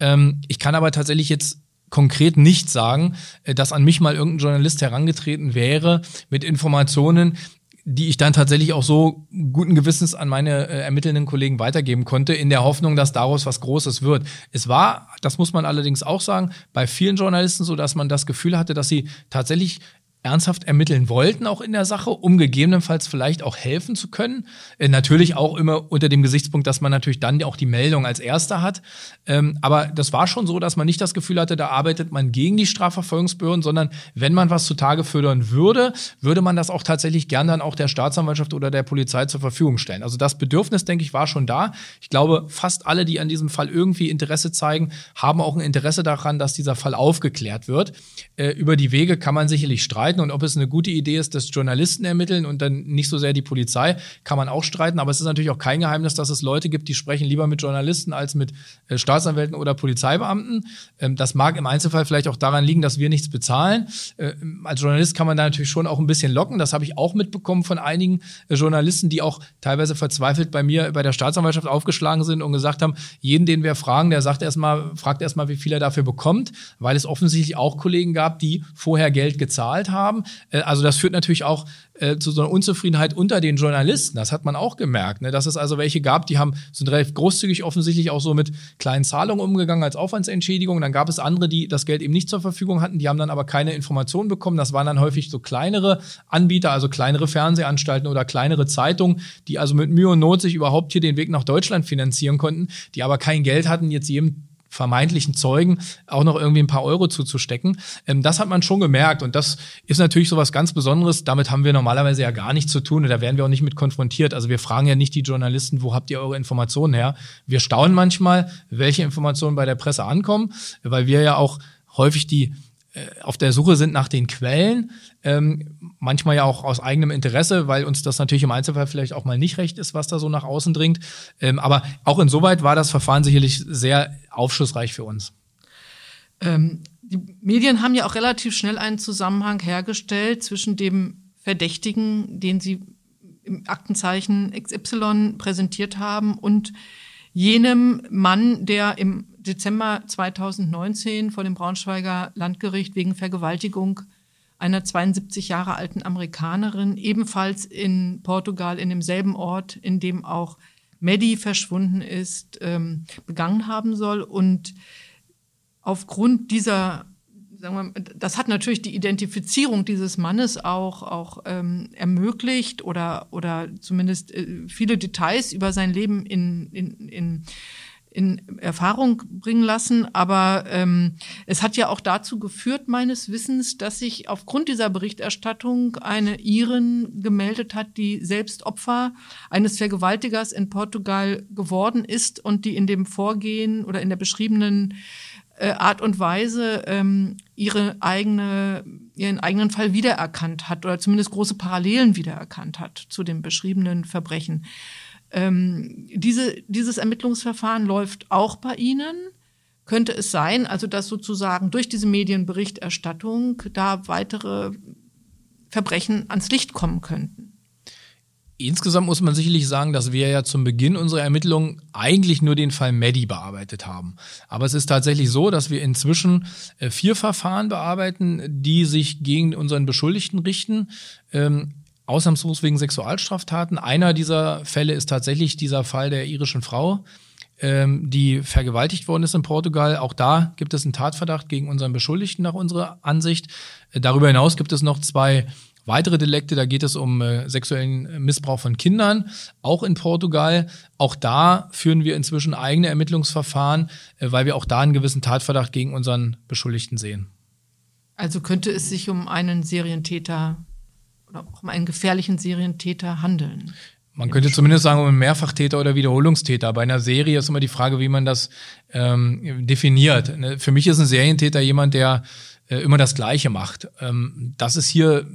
Ähm, ich kann aber tatsächlich jetzt konkret nicht sagen, äh, dass an mich mal irgendein Journalist herangetreten wäre mit Informationen, die ich dann tatsächlich auch so guten Gewissens an meine äh, ermittelnden Kollegen weitergeben konnte, in der Hoffnung, dass daraus was Großes wird. Es war, das muss man allerdings auch sagen, bei vielen Journalisten so, dass man das Gefühl hatte, dass sie tatsächlich ernsthaft ermitteln wollten, auch in der Sache, um gegebenenfalls vielleicht auch helfen zu können. Äh, natürlich auch immer unter dem Gesichtspunkt, dass man natürlich dann auch die Meldung als erster hat. Ähm, aber das war schon so, dass man nicht das Gefühl hatte, da arbeitet man gegen die Strafverfolgungsbehörden, sondern wenn man was zutage fördern würde, würde man das auch tatsächlich gern dann auch der Staatsanwaltschaft oder der Polizei zur Verfügung stellen. Also das Bedürfnis, denke ich, war schon da. Ich glaube, fast alle, die an diesem Fall irgendwie Interesse zeigen, haben auch ein Interesse daran, dass dieser Fall aufgeklärt wird. Äh, über die Wege kann man sicherlich streiten streiten und ob es eine gute Idee ist, dass Journalisten ermitteln und dann nicht so sehr die Polizei, kann man auch streiten. Aber es ist natürlich auch kein Geheimnis, dass es Leute gibt, die sprechen lieber mit Journalisten als mit äh, Staatsanwälten oder Polizeibeamten. Ähm, das mag im Einzelfall vielleicht auch daran liegen, dass wir nichts bezahlen. Äh, als Journalist kann man da natürlich schon auch ein bisschen locken. Das habe ich auch mitbekommen von einigen äh, Journalisten, die auch teilweise verzweifelt bei mir bei der Staatsanwaltschaft aufgeschlagen sind und gesagt haben, jeden, den wir fragen, der sagt erstmal, fragt erstmal, wie viel er dafür bekommt, weil es offensichtlich auch Kollegen gab, die vorher Geld gezahlt haben haben. Äh, also das führt natürlich auch äh, zu so einer Unzufriedenheit unter den Journalisten. Das hat man auch gemerkt, ne? dass es also welche gab, die haben sind relativ großzügig offensichtlich auch so mit kleinen Zahlungen umgegangen als Aufwandsentschädigung. Dann gab es andere, die das Geld eben nicht zur Verfügung hatten, die haben dann aber keine Informationen bekommen. Das waren dann häufig so kleinere Anbieter, also kleinere Fernsehanstalten oder kleinere Zeitungen, die also mit Mühe und Not sich überhaupt hier den Weg nach Deutschland finanzieren konnten, die aber kein Geld hatten, jetzt jedem vermeintlichen Zeugen auch noch irgendwie ein paar Euro zuzustecken. Ähm, das hat man schon gemerkt und das ist natürlich so was ganz Besonderes. Damit haben wir normalerweise ja gar nichts zu tun und da werden wir auch nicht mit konfrontiert. Also wir fragen ja nicht die Journalisten, wo habt ihr eure Informationen her? Wir staunen manchmal, welche Informationen bei der Presse ankommen, weil wir ja auch häufig die äh, auf der Suche sind nach den Quellen, ähm, manchmal ja auch aus eigenem Interesse, weil uns das natürlich im Einzelfall vielleicht auch mal nicht recht ist, was da so nach außen dringt. Ähm, aber auch insoweit war das Verfahren sicherlich sehr aufschlussreich für uns. Ähm, die Medien haben ja auch relativ schnell einen Zusammenhang hergestellt zwischen dem Verdächtigen, den sie im Aktenzeichen XY präsentiert haben, und jenem Mann, der im Dezember 2019 vor dem Braunschweiger Landgericht wegen Vergewaltigung einer 72 Jahre alten Amerikanerin, ebenfalls in Portugal, in demselben Ort, in dem auch Maddie verschwunden ist, ähm, begangen haben soll. Und aufgrund dieser, sagen wir, das hat natürlich die Identifizierung dieses Mannes auch, auch ähm, ermöglicht oder, oder zumindest äh, viele Details über sein Leben in, in, in in Erfahrung bringen lassen. Aber ähm, es hat ja auch dazu geführt, meines Wissens, dass sich aufgrund dieser Berichterstattung eine Iren gemeldet hat, die selbst Opfer eines Vergewaltigers in Portugal geworden ist und die in dem Vorgehen oder in der beschriebenen äh, Art und Weise ähm, ihre eigene, ihren eigenen Fall wiedererkannt hat oder zumindest große Parallelen wiedererkannt hat zu den beschriebenen Verbrechen. Ähm, diese, dieses Ermittlungsverfahren läuft auch bei Ihnen. Könnte es sein, also dass sozusagen durch diese Medienberichterstattung da weitere Verbrechen ans Licht kommen könnten? Insgesamt muss man sicherlich sagen, dass wir ja zum Beginn unserer Ermittlungen eigentlich nur den Fall Maddie bearbeitet haben. Aber es ist tatsächlich so, dass wir inzwischen äh, vier Verfahren bearbeiten, die sich gegen unseren Beschuldigten richten. Ähm, ausnahmslos wegen Sexualstraftaten. Einer dieser Fälle ist tatsächlich dieser Fall der irischen Frau, ähm, die vergewaltigt worden ist in Portugal. Auch da gibt es einen Tatverdacht gegen unseren Beschuldigten nach unserer Ansicht. Äh, darüber hinaus gibt es noch zwei weitere Delikte, da geht es um äh, sexuellen Missbrauch von Kindern, auch in Portugal. Auch da führen wir inzwischen eigene Ermittlungsverfahren, äh, weil wir auch da einen gewissen Tatverdacht gegen unseren Beschuldigten sehen. Also könnte es sich um einen Serientäter oder auch um einen gefährlichen Serientäter handeln? Man könnte zumindest sagen, um einen Mehrfachtäter oder Wiederholungstäter. Bei einer Serie ist immer die Frage, wie man das ähm, definiert. Ne, für mich ist ein Serientäter jemand, der äh, immer das Gleiche macht. Ähm, das ist hier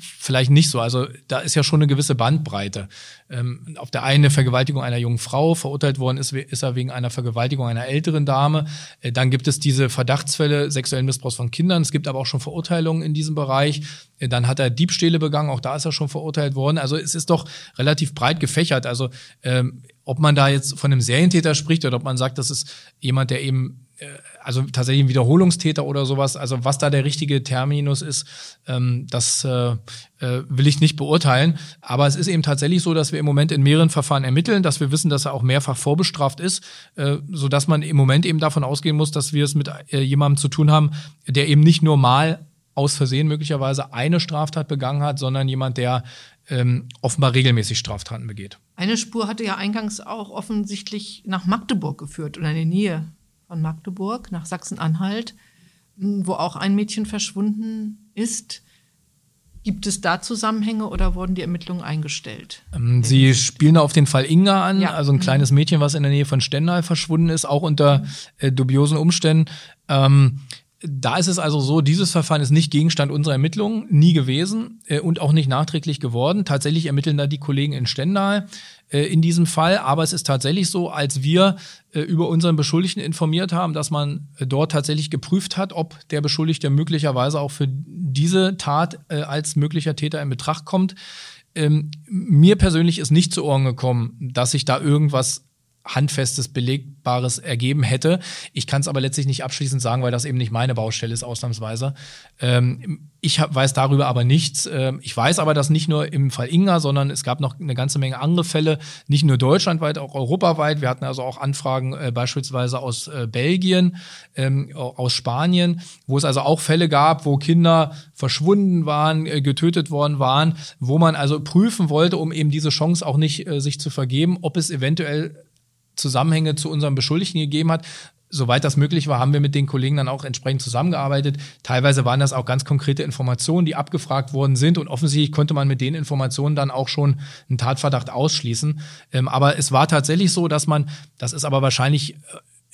vielleicht nicht so. Also da ist ja schon eine gewisse Bandbreite. Ähm, auf der einen Vergewaltigung einer jungen Frau, verurteilt worden ist, ist er wegen einer Vergewaltigung einer älteren Dame. Äh, dann gibt es diese Verdachtsfälle sexuellen Missbrauchs von Kindern. Es gibt aber auch schon Verurteilungen in diesem Bereich. Äh, dann hat er Diebstähle begangen, auch da ist er schon verurteilt worden. Also es ist doch relativ breit gefächert. Also ähm, ob man da jetzt von einem Serientäter spricht oder ob man sagt, das ist jemand, der eben äh, also tatsächlich ein Wiederholungstäter oder sowas, also was da der richtige Terminus ist, ähm, das äh, äh, will ich nicht beurteilen. Aber es ist eben tatsächlich so, dass wir im Moment in mehreren Verfahren ermitteln, dass wir wissen, dass er auch mehrfach vorbestraft ist, äh, so dass man im Moment eben davon ausgehen muss, dass wir es mit äh, jemandem zu tun haben, der eben nicht nur mal aus Versehen möglicherweise eine Straftat begangen hat, sondern jemand, der ähm, offenbar regelmäßig Straftaten begeht. Eine Spur hatte ja eingangs auch offensichtlich nach Magdeburg geführt oder in der Nähe von Magdeburg nach Sachsen-Anhalt, wo auch ein Mädchen verschwunden ist. Gibt es da Zusammenhänge oder wurden die Ermittlungen eingestellt? Ähm, Sie spielen auf den Fall Inga an, ja. also ein kleines mhm. Mädchen, was in der Nähe von Stendal verschwunden ist, auch unter äh, dubiosen Umständen. Ähm, da ist es also so, dieses Verfahren ist nicht Gegenstand unserer Ermittlungen, nie gewesen äh, und auch nicht nachträglich geworden. Tatsächlich ermitteln da die Kollegen in Stendal äh, in diesem Fall, aber es ist tatsächlich so, als wir äh, über unseren Beschuldigten informiert haben, dass man dort tatsächlich geprüft hat, ob der Beschuldigte möglicherweise auch für diese Tat äh, als möglicher Täter in Betracht kommt. Ähm, mir persönlich ist nicht zu Ohren gekommen, dass sich da irgendwas handfestes, belegbares ergeben hätte. Ich kann es aber letztlich nicht abschließend sagen, weil das eben nicht meine Baustelle ist, ausnahmsweise. Ähm, ich hab, weiß darüber aber nichts. Ähm, ich weiß aber, dass nicht nur im Fall Inga, sondern es gab noch eine ganze Menge andere Fälle, nicht nur deutschlandweit, auch europaweit. Wir hatten also auch Anfragen äh, beispielsweise aus äh, Belgien, ähm, aus Spanien, wo es also auch Fälle gab, wo Kinder verschwunden waren, äh, getötet worden waren, wo man also prüfen wollte, um eben diese Chance auch nicht äh, sich zu vergeben, ob es eventuell Zusammenhänge zu unseren Beschuldigten gegeben hat. Soweit das möglich war, haben wir mit den Kollegen dann auch entsprechend zusammengearbeitet. Teilweise waren das auch ganz konkrete Informationen, die abgefragt worden sind und offensichtlich konnte man mit den Informationen dann auch schon einen Tatverdacht ausschließen. Ähm, aber es war tatsächlich so, dass man, das ist aber wahrscheinlich äh,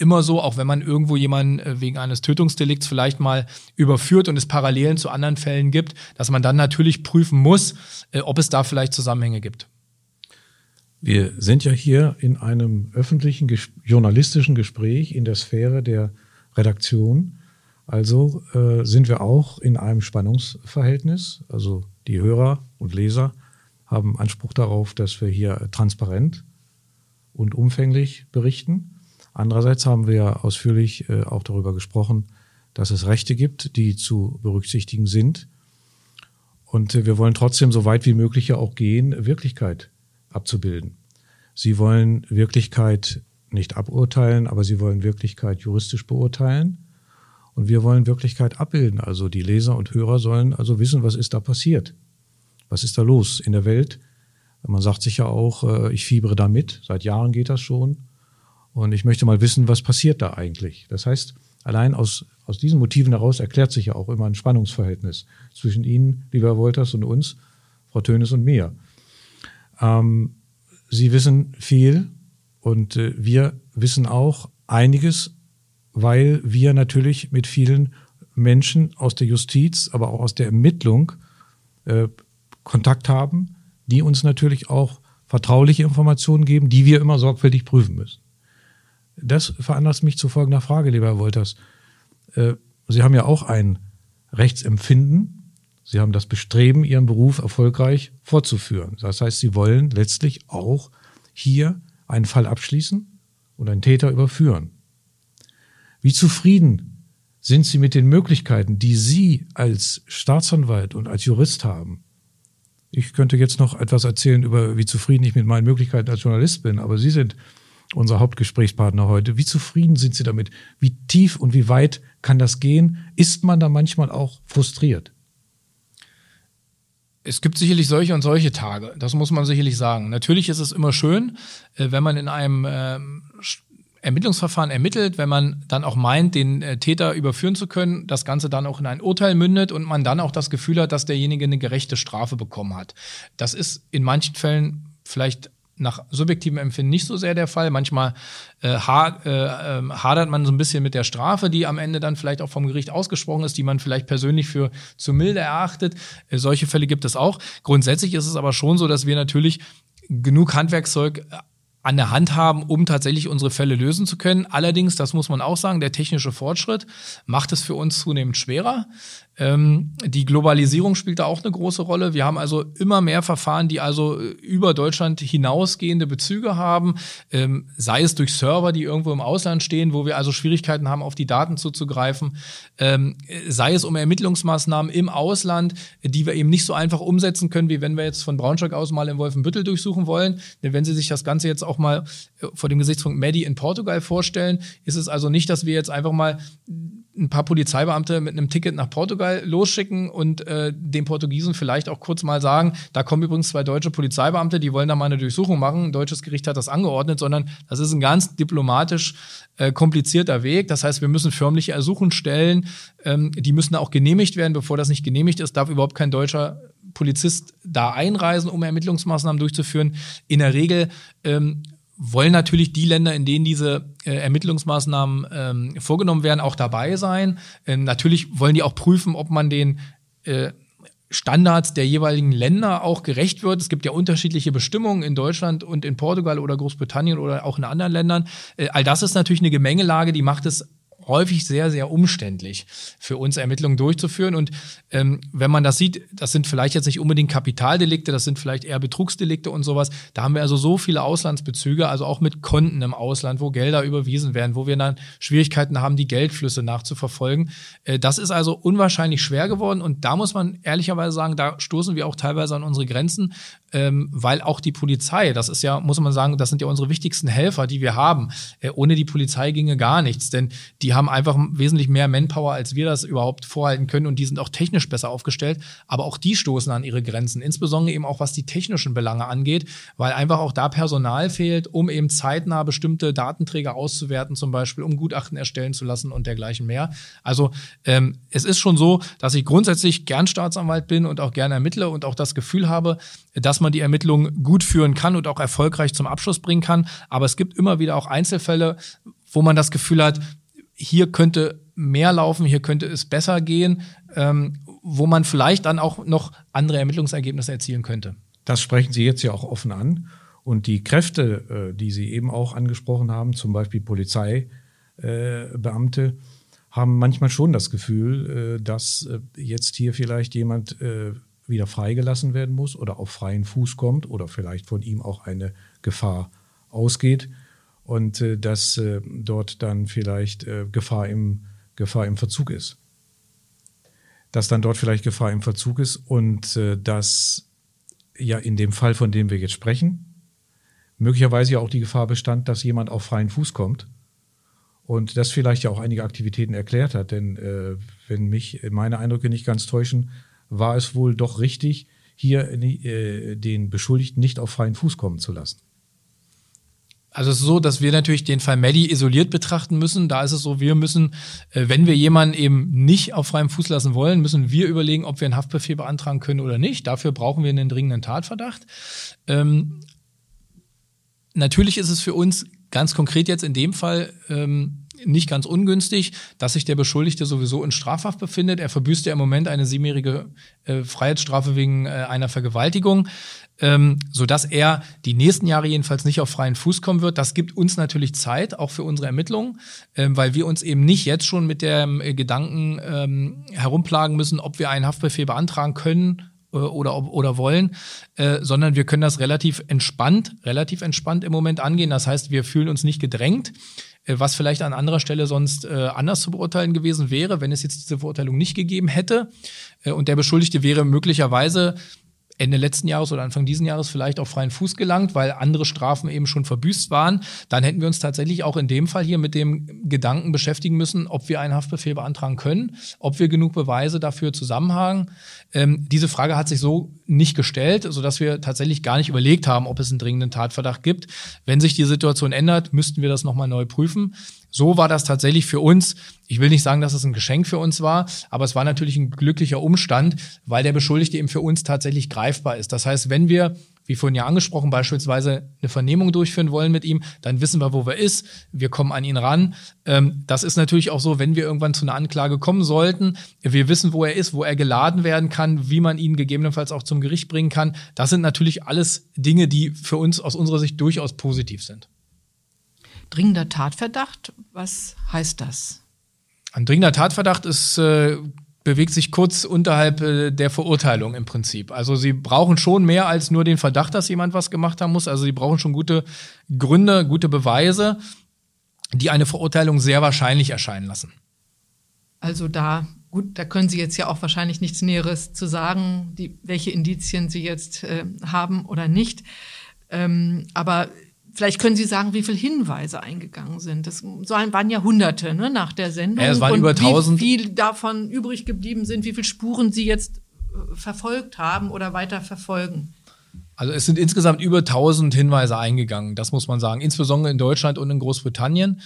immer so, auch wenn man irgendwo jemanden äh, wegen eines Tötungsdelikts vielleicht mal überführt und es Parallelen zu anderen Fällen gibt, dass man dann natürlich prüfen muss, äh, ob es da vielleicht Zusammenhänge gibt. Wir sind ja hier in einem öffentlichen journalistischen Gespräch in der Sphäre der Redaktion. Also äh, sind wir auch in einem Spannungsverhältnis. Also die Hörer und Leser haben Anspruch darauf, dass wir hier transparent und umfänglich berichten. Andererseits haben wir ausführlich äh, auch darüber gesprochen, dass es Rechte gibt, die zu berücksichtigen sind. Und äh, wir wollen trotzdem so weit wie möglich ja auch gehen, Wirklichkeit abzubilden. Sie wollen Wirklichkeit nicht aburteilen, aber sie wollen Wirklichkeit juristisch beurteilen. Und wir wollen Wirklichkeit abbilden. Also die Leser und Hörer sollen also wissen, was ist da passiert. Was ist da los in der Welt? Man sagt sich ja auch, äh, ich fiebere da mit. Seit Jahren geht das schon. Und ich möchte mal wissen, was passiert da eigentlich. Das heißt, allein aus, aus diesen Motiven heraus erklärt sich ja auch immer ein Spannungsverhältnis zwischen Ihnen, lieber Wolters, und uns, Frau Tönes und mir. Ähm, Sie wissen viel und äh, wir wissen auch einiges weil wir natürlich mit vielen Menschen aus der Justiz, aber auch aus der Ermittlung äh, Kontakt haben, die uns natürlich auch vertrauliche Informationen geben, die wir immer sorgfältig prüfen müssen. Das veranlasst mich zu folgender Frage, lieber Herr Wolters. Äh, Sie haben ja auch ein Rechtsempfinden. Sie haben das Bestreben, Ihren Beruf erfolgreich fortzuführen. Das heißt, Sie wollen letztlich auch hier einen Fall abschließen und einen Täter überführen. Wie zufrieden sind Sie mit den Möglichkeiten, die Sie als Staatsanwalt und als Jurist haben? Ich könnte jetzt noch etwas erzählen über, wie zufrieden ich mit meinen Möglichkeiten als Journalist bin, aber Sie sind unser Hauptgesprächspartner heute. Wie zufrieden sind Sie damit? Wie tief und wie weit kann das gehen? Ist man da manchmal auch frustriert? Es gibt sicherlich solche und solche Tage, das muss man sicherlich sagen. Natürlich ist es immer schön, äh, wenn man in einem ähm, Ermittlungsverfahren ermittelt, wenn man dann auch meint, den äh, Täter überführen zu können, das Ganze dann auch in ein Urteil mündet und man dann auch das Gefühl hat, dass derjenige eine gerechte Strafe bekommen hat. Das ist in manchen Fällen vielleicht nach subjektivem Empfinden nicht so sehr der Fall. Manchmal äh, ha äh, äh, hadert man so ein bisschen mit der Strafe, die am Ende dann vielleicht auch vom Gericht ausgesprochen ist, die man vielleicht persönlich für zu milde erachtet. Äh, solche Fälle gibt es auch. Grundsätzlich ist es aber schon so, dass wir natürlich genug Handwerkszeug an der Hand haben, um tatsächlich unsere Fälle lösen zu können. Allerdings, das muss man auch sagen, der technische Fortschritt macht es für uns zunehmend schwerer. Ähm, die Globalisierung spielt da auch eine große Rolle. Wir haben also immer mehr Verfahren, die also äh, über Deutschland hinausgehende Bezüge haben, ähm, sei es durch Server, die irgendwo im Ausland stehen, wo wir also Schwierigkeiten haben, auf die Daten zuzugreifen, ähm, sei es um Ermittlungsmaßnahmen im Ausland, die wir eben nicht so einfach umsetzen können, wie wenn wir jetzt von Braunschweig aus mal in Wolfenbüttel durchsuchen wollen. Denn wenn Sie sich das Ganze jetzt auch mal äh, vor dem Gesichtspunkt Medi in Portugal vorstellen, ist es also nicht, dass wir jetzt einfach mal ein paar Polizeibeamte mit einem Ticket nach Portugal losschicken und äh, den Portugiesen vielleicht auch kurz mal sagen, da kommen übrigens zwei deutsche Polizeibeamte, die wollen da mal eine Durchsuchung machen. Ein deutsches Gericht hat das angeordnet, sondern das ist ein ganz diplomatisch äh, komplizierter Weg. Das heißt, wir müssen förmliche Ersuchen stellen. Ähm, die müssen auch genehmigt werden. Bevor das nicht genehmigt ist, darf überhaupt kein deutscher Polizist da einreisen, um Ermittlungsmaßnahmen durchzuführen. In der Regel ähm, wollen natürlich die Länder, in denen diese äh, Ermittlungsmaßnahmen ähm, vorgenommen werden, auch dabei sein. Ähm, natürlich wollen die auch prüfen, ob man den äh, Standards der jeweiligen Länder auch gerecht wird. Es gibt ja unterschiedliche Bestimmungen in Deutschland und in Portugal oder Großbritannien oder auch in anderen Ländern. Äh, all das ist natürlich eine Gemengelage, die macht es häufig sehr, sehr umständlich für uns Ermittlungen durchzuführen. Und ähm, wenn man das sieht, das sind vielleicht jetzt nicht unbedingt Kapitaldelikte, das sind vielleicht eher Betrugsdelikte und sowas. Da haben wir also so viele Auslandsbezüge, also auch mit Konten im Ausland, wo Gelder überwiesen werden, wo wir dann Schwierigkeiten haben, die Geldflüsse nachzuverfolgen. Äh, das ist also unwahrscheinlich schwer geworden. Und da muss man ehrlicherweise sagen, da stoßen wir auch teilweise an unsere Grenzen, ähm, weil auch die Polizei, das ist ja, muss man sagen, das sind ja unsere wichtigsten Helfer, die wir haben. Äh, ohne die Polizei ginge gar nichts, denn die haben einfach wesentlich mehr Manpower, als wir das überhaupt vorhalten können und die sind auch technisch besser aufgestellt. Aber auch die stoßen an ihre Grenzen, insbesondere eben auch was die technischen Belange angeht, weil einfach auch da Personal fehlt, um eben zeitnah bestimmte Datenträger auszuwerten, zum Beispiel, um Gutachten erstellen zu lassen und dergleichen mehr. Also ähm, es ist schon so, dass ich grundsätzlich gern Staatsanwalt bin und auch gerne ermittle und auch das Gefühl habe, dass man die Ermittlungen gut führen kann und auch erfolgreich zum Abschluss bringen kann. Aber es gibt immer wieder auch Einzelfälle, wo man das Gefühl hat, hier könnte mehr laufen, hier könnte es besser gehen, ähm, wo man vielleicht dann auch noch andere Ermittlungsergebnisse erzielen könnte. Das sprechen Sie jetzt ja auch offen an. Und die Kräfte, äh, die Sie eben auch angesprochen haben, zum Beispiel Polizeibeamte, äh, haben manchmal schon das Gefühl, äh, dass jetzt hier vielleicht jemand wieder freigelassen werden muss oder auf freien Fuß kommt oder vielleicht von ihm auch eine Gefahr ausgeht und äh, dass äh, dort dann vielleicht äh, Gefahr, im, Gefahr im Verzug ist. Dass dann dort vielleicht Gefahr im Verzug ist und äh, dass ja in dem Fall, von dem wir jetzt sprechen, möglicherweise ja auch die Gefahr bestand, dass jemand auf freien Fuß kommt und das vielleicht ja auch einige Aktivitäten erklärt hat. Denn äh, wenn mich meine Eindrücke nicht ganz täuschen, war es wohl doch richtig, hier äh, den Beschuldigten nicht auf freien Fuß kommen zu lassen. Also es ist so, dass wir natürlich den Fall Maddie isoliert betrachten müssen. Da ist es so, wir müssen, äh, wenn wir jemanden eben nicht auf freiem Fuß lassen wollen, müssen wir überlegen, ob wir einen Haftbefehl beantragen können oder nicht. Dafür brauchen wir einen dringenden Tatverdacht. Ähm, natürlich ist es für uns ganz konkret jetzt in dem Fall ähm, nicht ganz ungünstig, dass sich der Beschuldigte sowieso in Strafhaft befindet. Er verbüßt ja im Moment eine siebenjährige äh, Freiheitsstrafe wegen äh, einer Vergewaltigung, ähm, sodass er die nächsten Jahre jedenfalls nicht auf freien Fuß kommen wird. Das gibt uns natürlich Zeit, auch für unsere Ermittlungen, ähm, weil wir uns eben nicht jetzt schon mit dem äh, Gedanken ähm, herumplagen müssen, ob wir einen Haftbefehl beantragen können äh, oder, oder wollen, äh, sondern wir können das relativ entspannt, relativ entspannt im Moment angehen. Das heißt, wir fühlen uns nicht gedrängt, was vielleicht an anderer Stelle sonst äh, anders zu beurteilen gewesen wäre, wenn es jetzt diese Verurteilung nicht gegeben hätte. Äh, und der Beschuldigte wäre möglicherweise Ende letzten Jahres oder Anfang diesen Jahres vielleicht auf freien Fuß gelangt, weil andere Strafen eben schon verbüßt waren, dann hätten wir uns tatsächlich auch in dem Fall hier mit dem Gedanken beschäftigen müssen, ob wir einen Haftbefehl beantragen können, ob wir genug Beweise dafür zusammenhaben. Ähm, diese Frage hat sich so nicht gestellt, sodass wir tatsächlich gar nicht überlegt haben, ob es einen dringenden Tatverdacht gibt. Wenn sich die Situation ändert, müssten wir das nochmal neu prüfen. So war das tatsächlich für uns. Ich will nicht sagen, dass es ein Geschenk für uns war, aber es war natürlich ein glücklicher Umstand, weil der Beschuldigte eben für uns tatsächlich greifbar ist. Das heißt, wenn wir wie vorhin ja angesprochen, beispielsweise eine Vernehmung durchführen wollen mit ihm, dann wissen wir, wo er ist, wir kommen an ihn ran. Ähm, das ist natürlich auch so, wenn wir irgendwann zu einer Anklage kommen sollten, wir wissen, wo er ist, wo er geladen werden kann, wie man ihn gegebenenfalls auch zum Gericht bringen kann. Das sind natürlich alles Dinge, die für uns aus unserer Sicht durchaus positiv sind. Dringender Tatverdacht, was heißt das? Ein dringender Tatverdacht ist, äh, bewegt sich kurz unterhalb äh, der Verurteilung im Prinzip. Also sie brauchen schon mehr als nur den Verdacht, dass jemand was gemacht haben muss. Also sie brauchen schon gute Gründe, gute Beweise, die eine Verurteilung sehr wahrscheinlich erscheinen lassen. Also da, gut, da können Sie jetzt ja auch wahrscheinlich nichts Näheres zu sagen, die, welche Indizien Sie jetzt äh, haben oder nicht. Ähm, aber Vielleicht können Sie sagen, wie viele Hinweise eingegangen sind. Das waren ja Hunderte ne, nach der Sendung. Ja, es waren und über 1000. Wie viel davon übrig geblieben sind, wie viele Spuren Sie jetzt äh, verfolgt haben oder weiter verfolgen. Also es sind insgesamt über 1000 Hinweise eingegangen, das muss man sagen, insbesondere in Deutschland und in Großbritannien.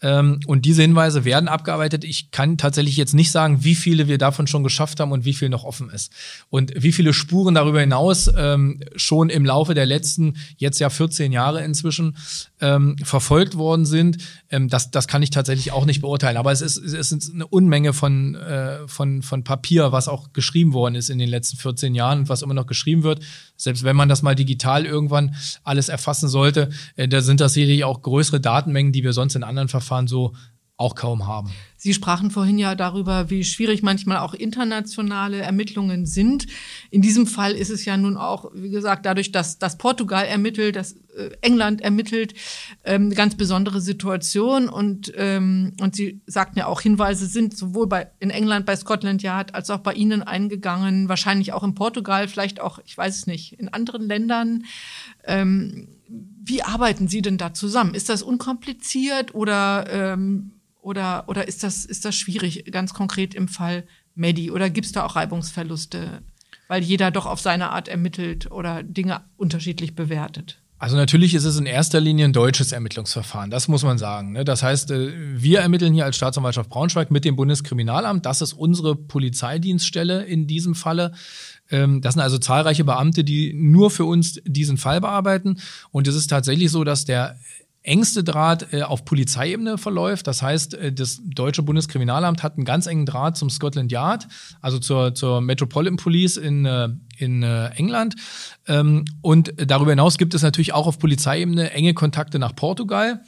Ähm, und diese Hinweise werden abgearbeitet. Ich kann tatsächlich jetzt nicht sagen, wie viele wir davon schon geschafft haben und wie viel noch offen ist. Und wie viele Spuren darüber hinaus ähm, schon im Laufe der letzten, jetzt ja 14 Jahre inzwischen, ähm, verfolgt worden sind, ähm, das, das kann ich tatsächlich auch nicht beurteilen. Aber es ist, es ist eine Unmenge von, äh, von, von Papier, was auch geschrieben worden ist in den letzten 14 Jahren und was immer noch geschrieben wird. Selbst wenn man das mal digital irgendwann alles erfassen sollte, äh, da sind das sicherlich auch größere Datenmengen, die wir sonst in anderen Verfahren so auch kaum haben. Sie sprachen vorhin ja darüber, wie schwierig manchmal auch internationale Ermittlungen sind. In diesem Fall ist es ja nun auch, wie gesagt, dadurch, dass, dass Portugal ermittelt, dass äh, England ermittelt, ähm, eine ganz besondere Situation. Und, ähm, und Sie sagten ja auch, Hinweise sind sowohl bei, in England bei Scotland Yard als auch bei Ihnen eingegangen, wahrscheinlich auch in Portugal, vielleicht auch, ich weiß es nicht, in anderen Ländern. Ähm, wie arbeiten Sie denn da zusammen? Ist das unkompliziert oder ähm, oder, oder ist, das, ist das schwierig, ganz konkret im Fall Medi? Oder gibt es da auch Reibungsverluste, weil jeder doch auf seine Art ermittelt oder Dinge unterschiedlich bewertet? Also natürlich ist es in erster Linie ein deutsches Ermittlungsverfahren, das muss man sagen. Ne? Das heißt, äh, wir ermitteln hier als Staatsanwaltschaft Braunschweig mit dem Bundeskriminalamt. Das ist unsere Polizeidienststelle in diesem Falle. Ähm, das sind also zahlreiche Beamte, die nur für uns diesen Fall bearbeiten. Und es ist tatsächlich so, dass der engste Draht äh, auf Polizeiebene verläuft. Das heißt, äh, das deutsche Bundeskriminalamt hat einen ganz engen Draht zum Scotland Yard, also zur, zur Metropolitan Police in, äh, in äh, England. Ähm, und darüber hinaus gibt es natürlich auch auf Polizeiebene enge Kontakte nach Portugal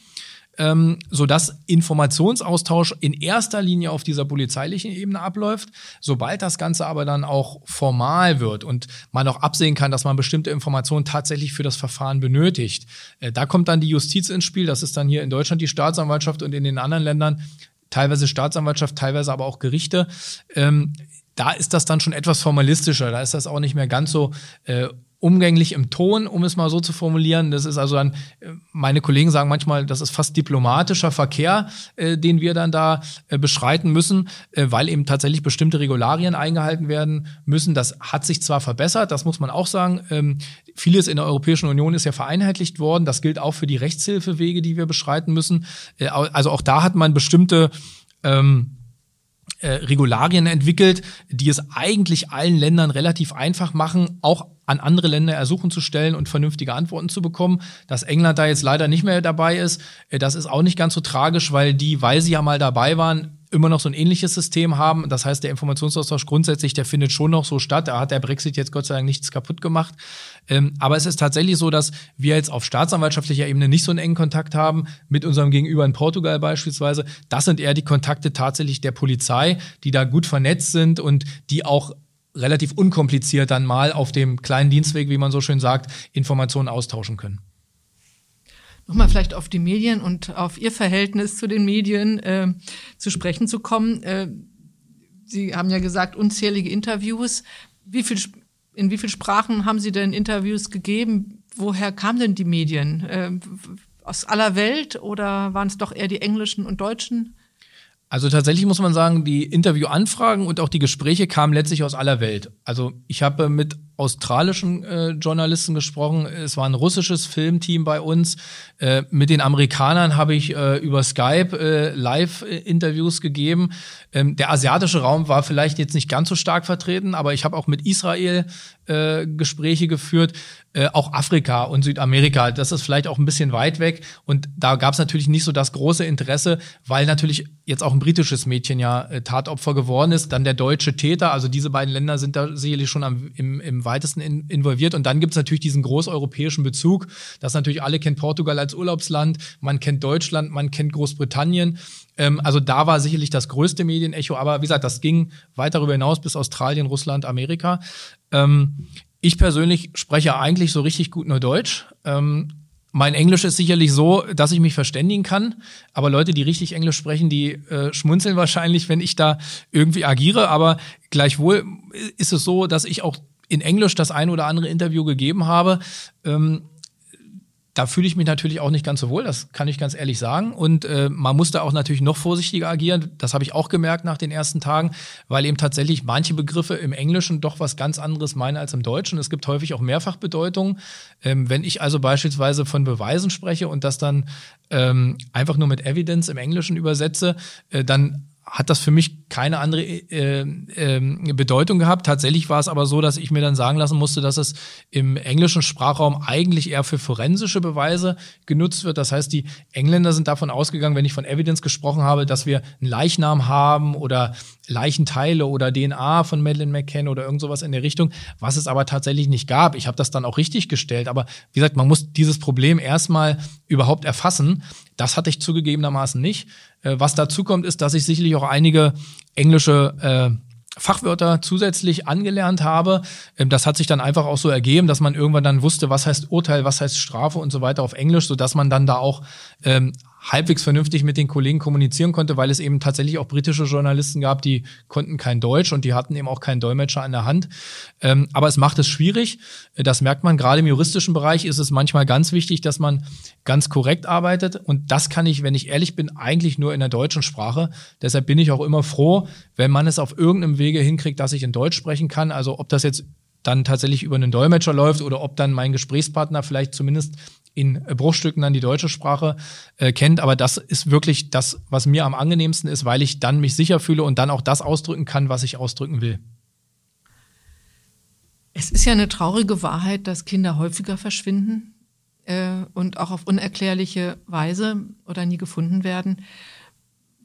ähm, sodass Informationsaustausch in erster Linie auf dieser polizeilichen Ebene abläuft. Sobald das Ganze aber dann auch formal wird und man auch absehen kann, dass man bestimmte Informationen tatsächlich für das Verfahren benötigt, äh, da kommt dann die Justiz ins Spiel. Das ist dann hier in Deutschland die Staatsanwaltschaft und in den anderen Ländern teilweise Staatsanwaltschaft, teilweise aber auch Gerichte. Ähm, da ist das dann schon etwas formalistischer. Da ist das auch nicht mehr ganz so äh, umgänglich im Ton, um es mal so zu formulieren. Das ist also dann, äh, meine Kollegen sagen manchmal, das ist fast diplomatischer Verkehr, äh, den wir dann da äh, beschreiten müssen, äh, weil eben tatsächlich bestimmte Regularien eingehalten werden müssen. Das hat sich zwar verbessert, das muss man auch sagen. Ähm, vieles in der Europäischen Union ist ja vereinheitlicht worden. Das gilt auch für die Rechtshilfewege, die wir beschreiten müssen. Äh, also auch da hat man bestimmte ähm, äh, Regularien entwickelt, die es eigentlich allen Ländern relativ einfach machen, auch an andere Länder ersuchen zu stellen und vernünftige Antworten zu bekommen. Dass England da jetzt leider nicht mehr dabei ist, äh, das ist auch nicht ganz so tragisch, weil die, weil sie ja mal dabei waren, immer noch so ein ähnliches System haben. Das heißt, der Informationsaustausch grundsätzlich, der findet schon noch so statt. Da hat der Brexit jetzt Gott sei Dank nichts kaputt gemacht. Ähm, aber es ist tatsächlich so, dass wir jetzt auf staatsanwaltschaftlicher Ebene nicht so einen engen Kontakt haben mit unserem Gegenüber in Portugal beispielsweise. Das sind eher die Kontakte tatsächlich der Polizei, die da gut vernetzt sind und die auch relativ unkompliziert dann mal auf dem kleinen Dienstweg, wie man so schön sagt, Informationen austauschen können nochmal vielleicht auf die Medien und auf Ihr Verhältnis zu den Medien äh, zu sprechen zu kommen. Äh, Sie haben ja gesagt, unzählige Interviews. Wie viel, in wie vielen Sprachen haben Sie denn Interviews gegeben? Woher kamen denn die Medien? Äh, aus aller Welt oder waren es doch eher die englischen und deutschen? Also tatsächlich muss man sagen, die Interviewanfragen und auch die Gespräche kamen letztlich aus aller Welt. Also ich habe mit australischen äh, Journalisten gesprochen. Es war ein russisches Filmteam bei uns. Äh, mit den Amerikanern habe ich äh, über Skype äh, Live-Interviews gegeben. Ähm, der asiatische Raum war vielleicht jetzt nicht ganz so stark vertreten, aber ich habe auch mit Israel äh, Gespräche geführt. Äh, auch Afrika und Südamerika, das ist vielleicht auch ein bisschen weit weg. Und da gab es natürlich nicht so das große Interesse, weil natürlich jetzt auch ein britisches Mädchen ja äh, Tatopfer geworden ist. Dann der deutsche Täter. Also diese beiden Länder sind da sicherlich schon am, im, im weitesten in, involviert. Und dann gibt es natürlich diesen großeuropäischen Bezug, dass natürlich alle kennt Portugal als Urlaubsland, man kennt Deutschland, man kennt Großbritannien. Ähm, also da war sicherlich das größte Medienecho, aber wie gesagt, das ging weit darüber hinaus bis Australien, Russland, Amerika. Ähm, ich persönlich spreche eigentlich so richtig gut nur Deutsch. Ähm, mein Englisch ist sicherlich so, dass ich mich verständigen kann, aber Leute, die richtig Englisch sprechen, die äh, schmunzeln wahrscheinlich, wenn ich da irgendwie agiere. Aber gleichwohl ist es so, dass ich auch in Englisch das ein oder andere Interview gegeben habe. Ähm, da fühle ich mich natürlich auch nicht ganz so wohl, das kann ich ganz ehrlich sagen. Und äh, man musste auch natürlich noch vorsichtiger agieren. Das habe ich auch gemerkt nach den ersten Tagen, weil eben tatsächlich manche Begriffe im Englischen doch was ganz anderes meinen als im Deutschen. Es gibt häufig auch Mehrfachbedeutungen. Ähm, wenn ich also beispielsweise von Beweisen spreche und das dann ähm, einfach nur mit Evidence im Englischen übersetze, äh, dann hat das für mich keine andere äh, äh, Bedeutung gehabt. Tatsächlich war es aber so, dass ich mir dann sagen lassen musste, dass es im englischen Sprachraum eigentlich eher für forensische Beweise genutzt wird. Das heißt, die Engländer sind davon ausgegangen, wenn ich von Evidence gesprochen habe, dass wir einen Leichnam haben oder Leichenteile oder DNA von Madeleine McCann oder irgend sowas in der Richtung, was es aber tatsächlich nicht gab. Ich habe das dann auch richtig gestellt, aber wie gesagt, man muss dieses Problem erstmal überhaupt erfassen. Das hatte ich zugegebenermaßen nicht. Äh, was dazu kommt, ist, dass ich sicherlich auch einige englische äh, Fachwörter zusätzlich angelernt habe. Ähm, das hat sich dann einfach auch so ergeben, dass man irgendwann dann wusste, was heißt Urteil, was heißt Strafe und so weiter auf Englisch, so dass man dann da auch ähm, halbwegs vernünftig mit den Kollegen kommunizieren konnte, weil es eben tatsächlich auch britische Journalisten gab, die konnten kein Deutsch und die hatten eben auch keinen Dolmetscher an der Hand. Ähm, aber es macht es schwierig. Das merkt man gerade im juristischen Bereich ist es manchmal ganz wichtig, dass man ganz korrekt arbeitet. Und das kann ich, wenn ich ehrlich bin, eigentlich nur in der deutschen Sprache. Deshalb bin ich auch immer froh, wenn man es auf irgendeinem Wege hinkriegt, dass ich in Deutsch sprechen kann. Also ob das jetzt dann tatsächlich über einen Dolmetscher läuft oder ob dann mein Gesprächspartner vielleicht zumindest in Bruchstücken dann die deutsche Sprache äh, kennt. Aber das ist wirklich das, was mir am angenehmsten ist, weil ich dann mich sicher fühle und dann auch das ausdrücken kann, was ich ausdrücken will. Es ist ja eine traurige Wahrheit, dass Kinder häufiger verschwinden äh, und auch auf unerklärliche Weise oder nie gefunden werden.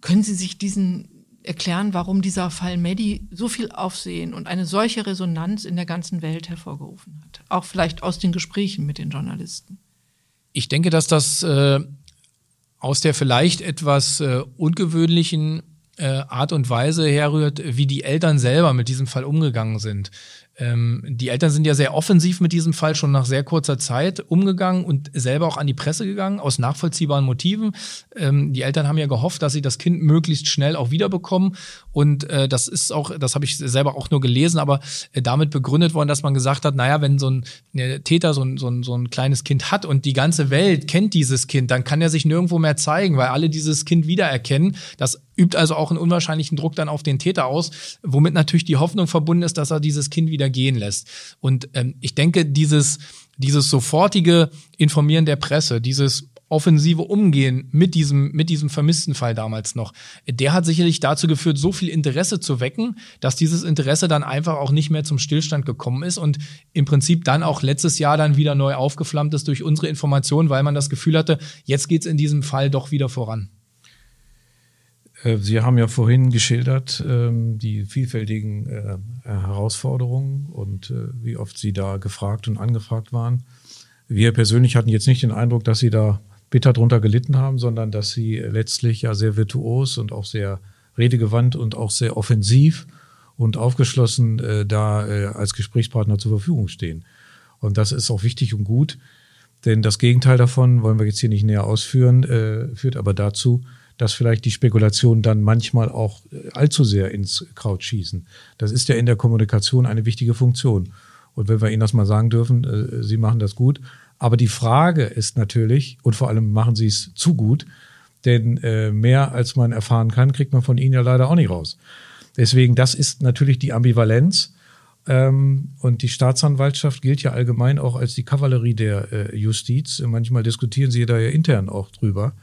Können Sie sich diesen erklären, warum dieser Fall Maddie so viel Aufsehen und eine solche Resonanz in der ganzen Welt hervorgerufen hat? Auch vielleicht aus den Gesprächen mit den Journalisten. Ich denke, dass das äh, aus der vielleicht etwas äh, ungewöhnlichen äh, Art und Weise herrührt, wie die Eltern selber mit diesem Fall umgegangen sind. Ähm, die Eltern sind ja sehr offensiv mit diesem Fall schon nach sehr kurzer Zeit umgegangen und selber auch an die Presse gegangen, aus nachvollziehbaren Motiven. Ähm, die Eltern haben ja gehofft, dass sie das Kind möglichst schnell auch wiederbekommen. Und äh, das ist auch, das habe ich selber auch nur gelesen, aber äh, damit begründet worden, dass man gesagt hat, naja, wenn so ein äh, Täter so ein, so, ein, so ein kleines Kind hat und die ganze Welt kennt dieses Kind, dann kann er sich nirgendwo mehr zeigen, weil alle dieses Kind wiedererkennen. Das übt also auch einen unwahrscheinlichen Druck dann auf den Täter aus, womit natürlich die Hoffnung verbunden ist, dass er dieses Kind wieder gehen lässt. Und ähm, ich denke, dieses, dieses sofortige Informieren der Presse, dieses Offensive umgehen mit diesem, mit diesem vermissten Fall damals noch, der hat sicherlich dazu geführt, so viel Interesse zu wecken, dass dieses Interesse dann einfach auch nicht mehr zum Stillstand gekommen ist und im Prinzip dann auch letztes Jahr dann wieder neu aufgeflammt ist durch unsere Informationen, weil man das Gefühl hatte, jetzt geht es in diesem Fall doch wieder voran. Äh, Sie haben ja vorhin geschildert ähm, die vielfältigen äh, Herausforderungen und äh, wie oft Sie da gefragt und angefragt waren. Wir persönlich hatten jetzt nicht den Eindruck, dass Sie da bitter drunter gelitten haben, sondern dass Sie letztlich ja sehr virtuos und auch sehr redegewandt und auch sehr offensiv und aufgeschlossen da als Gesprächspartner zur Verfügung stehen. Und das ist auch wichtig und gut, denn das Gegenteil davon wollen wir jetzt hier nicht näher ausführen, führt aber dazu, dass vielleicht die Spekulationen dann manchmal auch äh, allzu sehr ins Kraut schießen. Das ist ja in der Kommunikation eine wichtige Funktion. Und wenn wir Ihnen das mal sagen dürfen, äh, Sie machen das gut. Aber die Frage ist natürlich, und vor allem machen Sie es zu gut, denn äh, mehr als man erfahren kann, kriegt man von Ihnen ja leider auch nicht raus. Deswegen, das ist natürlich die Ambivalenz. Ähm, und die Staatsanwaltschaft gilt ja allgemein auch als die Kavallerie der Justiz. Manchmal diskutieren Sie da ja intern auch drüber.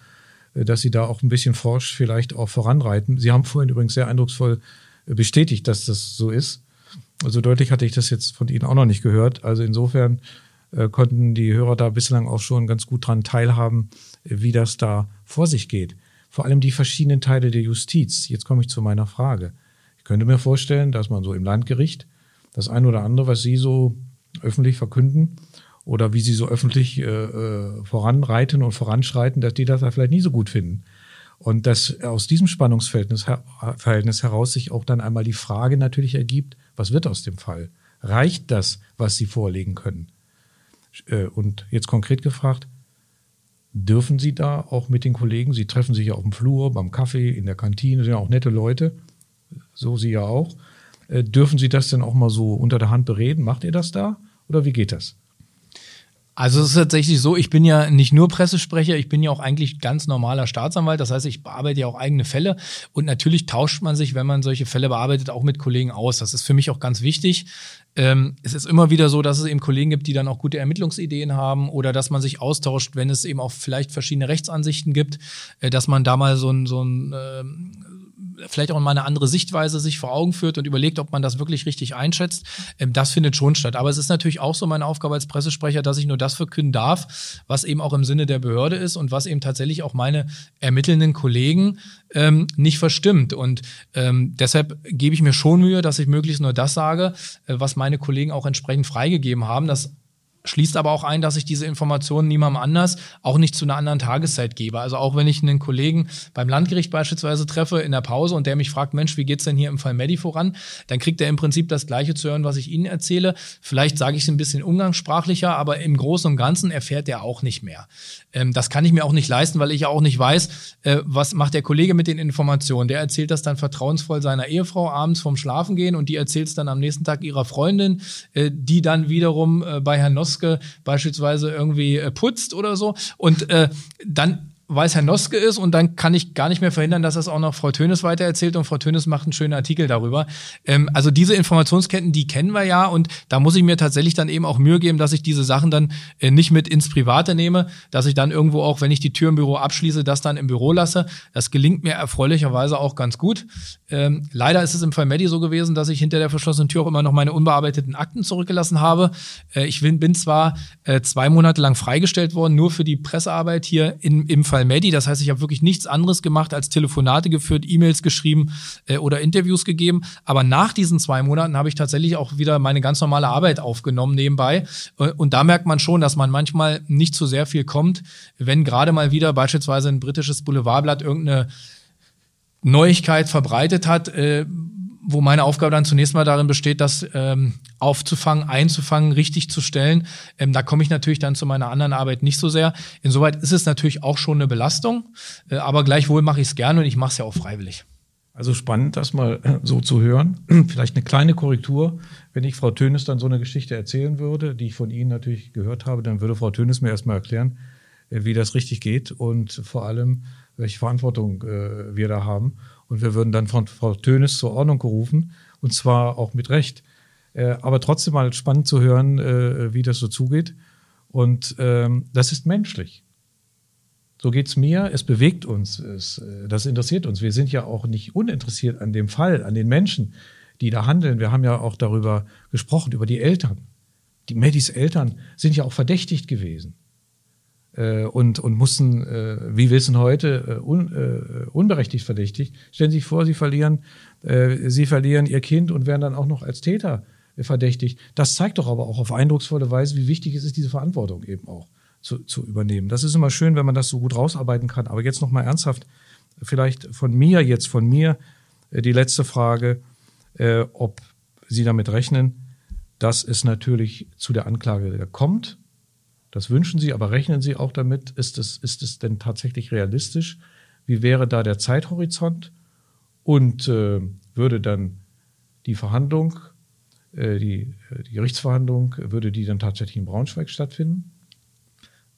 Äh, dass Sie da auch ein bisschen forsch vielleicht auch voranreiten. Sie haben vorhin übrigens sehr eindrucksvoll äh, bestätigt, dass das so ist. Also deutlich hatte ich das jetzt von Ihnen auch noch nicht gehört. Also insofern äh, konnten die Hörer da bislang auch schon ganz gut dran teilhaben, äh, wie das da vor sich geht. Vor allem die verschiedenen Teile der Justiz. Jetzt komme ich zu meiner Frage. Ich könnte mir vorstellen, dass man so im Landgericht das ein oder andere, was Sie so öffentlich verkünden, oder wie sie so öffentlich äh, äh, voranreiten und voranschreiten, dass die das da vielleicht nicht so gut finden. Und dass aus diesem Spannungsverhältnis Verhältnis heraus sich auch dann einmal die Frage natürlich ergibt, was wird aus dem Fall? Reicht das, was Sie vorlegen können? Äh, und jetzt konkret gefragt, dürfen Sie da auch mit den Kollegen, Sie treffen sich ja auf dem Flur, beim Kaffee, in der Kantine, sind ja auch nette Leute, so Sie ja auch, äh, dürfen Sie das denn auch mal so unter der Hand bereden? Macht ihr das da? Oder wie geht das? Also es ist tatsächlich so, ich bin ja nicht nur Pressesprecher, ich bin ja auch eigentlich ganz normaler Staatsanwalt. Das heißt, ich bearbeite ja auch eigene Fälle und natürlich tauscht man sich, wenn man solche Fälle bearbeitet, auch mit Kollegen aus. Das ist für mich auch ganz wichtig. Ähm, es ist immer wieder so, dass es eben Kollegen gibt, die dann auch gute Ermittlungsideen haben oder dass man sich austauscht, wenn es eben auch vielleicht verschiedene Rechtsansichten gibt, äh, dass man da mal so ein, so ein äh, vielleicht auch mal eine andere Sichtweise sich vor Augen führt und überlegt, ob man das wirklich richtig einschätzt. Ähm, das findet schon statt. Aber es ist natürlich auch so meine Aufgabe als Pressesprecher, dass ich nur das verkünden darf, was eben auch im Sinne der Behörde ist und was eben tatsächlich auch meine ermittelnden Kollegen ähm, nicht verstimmt. Und ähm, deshalb gebe ich mir schon Mühe, dass ich möglichst nur das sage, äh, was meine Kollegen auch entsprechend freigegeben haben. Das schließt aber auch ein, dass ich diese Informationen niemandem anders, auch nicht zu einer anderen Tageszeit gebe. Also auch wenn ich einen Kollegen beim Landgericht beispielsweise treffe in der Pause und der mich fragt, Mensch, wie geht's denn hier im Fall Medi voran? Dann kriegt er im Prinzip das Gleiche zu hören, was ich Ihnen erzähle. Vielleicht sage ich es ein bisschen umgangssprachlicher, aber im Großen und Ganzen erfährt er auch nicht mehr. Ähm, das kann ich mir auch nicht leisten, weil ich ja auch nicht weiß, äh, was macht der Kollege mit den Informationen. Der erzählt das dann vertrauensvoll seiner Ehefrau abends vorm Schlafengehen und die erzählt es dann am nächsten Tag ihrer Freundin, äh, die dann wiederum äh, bei Herrn Noske beispielsweise irgendwie äh, putzt oder so. Und äh, dann weiß Herr Noske ist und dann kann ich gar nicht mehr verhindern, dass das auch noch Frau Tönes weitererzählt und Frau Tönes macht einen schönen Artikel darüber. Ähm, also diese Informationsketten, die kennen wir ja und da muss ich mir tatsächlich dann eben auch Mühe geben, dass ich diese Sachen dann äh, nicht mit ins Private nehme, dass ich dann irgendwo auch, wenn ich die Tür im Büro abschließe, das dann im Büro lasse. Das gelingt mir erfreulicherweise auch ganz gut. Ähm, leider ist es im Fall Medi so gewesen, dass ich hinter der verschlossenen Tür auch immer noch meine unbearbeiteten Akten zurückgelassen habe. Äh, ich bin, bin zwar äh, zwei Monate lang freigestellt worden, nur für die Pressearbeit hier in, im Fall Medi. Das heißt, ich habe wirklich nichts anderes gemacht als Telefonate geführt, E-Mails geschrieben äh, oder Interviews gegeben. Aber nach diesen zwei Monaten habe ich tatsächlich auch wieder meine ganz normale Arbeit aufgenommen nebenbei. Äh, und da merkt man schon, dass man manchmal nicht zu sehr viel kommt, wenn gerade mal wieder beispielsweise ein britisches Boulevardblatt irgendeine Neuigkeit verbreitet hat, äh, wo meine Aufgabe dann zunächst mal darin besteht, das ähm, aufzufangen, einzufangen, richtig zu stellen. Ähm, da komme ich natürlich dann zu meiner anderen Arbeit nicht so sehr. Insoweit ist es natürlich auch schon eine Belastung, äh, aber gleichwohl mache ich es gerne und ich mache es ja auch freiwillig. Also spannend, das mal äh, so zu hören. Vielleicht eine kleine Korrektur. Wenn ich Frau Tönes dann so eine Geschichte erzählen würde, die ich von Ihnen natürlich gehört habe, dann würde Frau Tönes mir erstmal erklären, äh, wie das richtig geht und vor allem, welche Verantwortung äh, wir da haben. Und wir würden dann von Frau Tönes zur Ordnung gerufen und zwar auch mit Recht. Äh, aber trotzdem mal spannend zu hören, äh, wie das so zugeht. Und ähm, das ist menschlich. So geht's mir, es bewegt uns, es, äh, das interessiert uns. Wir sind ja auch nicht uninteressiert an dem Fall, an den Menschen, die da handeln. Wir haben ja auch darüber gesprochen, über die Eltern. Die Maddys Eltern sind ja auch verdächtigt gewesen äh, und, und mussten, äh, wie wissen heute, äh, un, äh, unberechtigt verdächtigt. Stellen Sie sich vor, Sie verlieren, äh, Sie verlieren Ihr Kind und werden dann auch noch als Täter verdächtigt. Das zeigt doch aber auch auf eindrucksvolle Weise, wie wichtig es ist, diese Verantwortung eben auch zu, zu übernehmen. Das ist immer schön, wenn man das so gut rausarbeiten kann. Aber jetzt noch mal ernsthaft, vielleicht von mir jetzt von mir äh, die letzte Frage, ob Sie damit rechnen, dass es natürlich zu der Anklage kommt das wünschen Sie, aber rechnen Sie auch damit, ist es, ist es denn tatsächlich realistisch? Wie wäre da der Zeithorizont? Und äh, würde dann die Verhandlung, äh, die, äh, die Gerichtsverhandlung, würde die dann tatsächlich in Braunschweig stattfinden?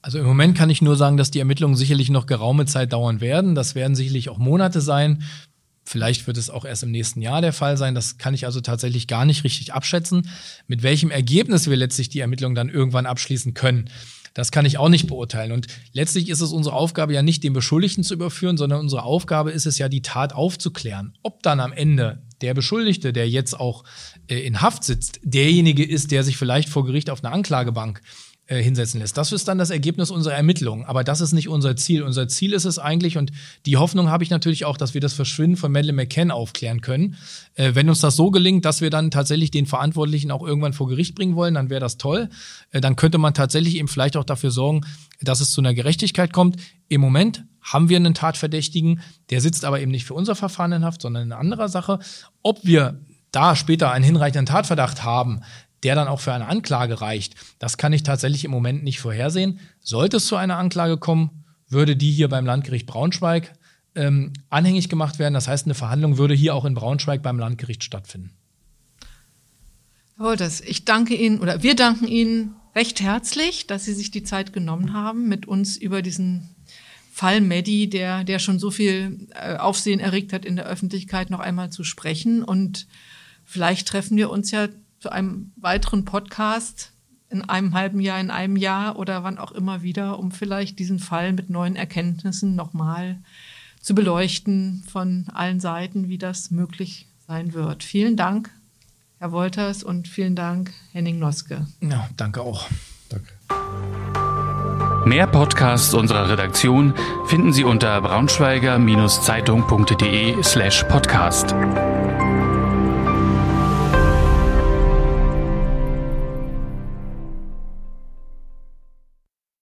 Also im Moment kann ich nur sagen, dass die Ermittlungen sicherlich noch geraume Zeit dauern werden. Das werden sicherlich auch Monate sein. Vielleicht wird es auch erst im nächsten Jahr der Fall sein. Das kann ich also tatsächlich gar nicht richtig abschätzen. Mit welchem Ergebnis wir letztlich die Ermittlungen dann irgendwann abschließen können, das kann ich auch nicht beurteilen. Und letztlich ist es unsere Aufgabe ja nicht, den Beschuldigten zu überführen, sondern unsere Aufgabe ist es ja, die Tat aufzuklären. Ob dann am Ende der Beschuldigte, der jetzt auch äh, in Haft sitzt, derjenige ist, der sich vielleicht vor Gericht auf einer Anklagebank äh, hinsetzen lässt. Das ist dann das Ergebnis unserer Ermittlungen. Aber das ist nicht unser Ziel. Unser Ziel ist es eigentlich, und die Hoffnung habe ich natürlich auch, dass wir das Verschwinden von Madeleine McCann aufklären können. Äh, wenn uns das so gelingt, dass wir dann tatsächlich den Verantwortlichen auch irgendwann vor Gericht bringen wollen, dann wäre das toll. Äh, dann könnte man tatsächlich eben vielleicht auch dafür sorgen, dass es zu einer Gerechtigkeit kommt. Im Moment haben wir einen Tatverdächtigen, der sitzt aber eben nicht für unser Verfahren in Haft, sondern in einer anderen Sache. Ob wir da später einen hinreichenden Tatverdacht haben, der dann auch für eine Anklage reicht, das kann ich tatsächlich im Moment nicht vorhersehen. Sollte es zu einer Anklage kommen, würde die hier beim Landgericht Braunschweig ähm, anhängig gemacht werden. Das heißt, eine Verhandlung würde hier auch in Braunschweig beim Landgericht stattfinden. Herr Wolters, ich danke Ihnen oder wir danken Ihnen recht herzlich, dass Sie sich die Zeit genommen haben, mit uns über diesen Fall Medi, der, der schon so viel äh, Aufsehen erregt hat in der Öffentlichkeit, noch einmal zu sprechen. Und vielleicht treffen wir uns ja zu einem weiteren Podcast in einem halben Jahr, in einem Jahr oder wann auch immer wieder, um vielleicht diesen Fall mit neuen Erkenntnissen nochmal zu beleuchten von allen Seiten, wie das möglich sein wird. Vielen Dank, Herr Wolters, und vielen Dank, Henning Noske. Ja, danke auch. Danke. Mehr Podcasts unserer Redaktion finden Sie unter braunschweiger-zeitung.de slash podcast.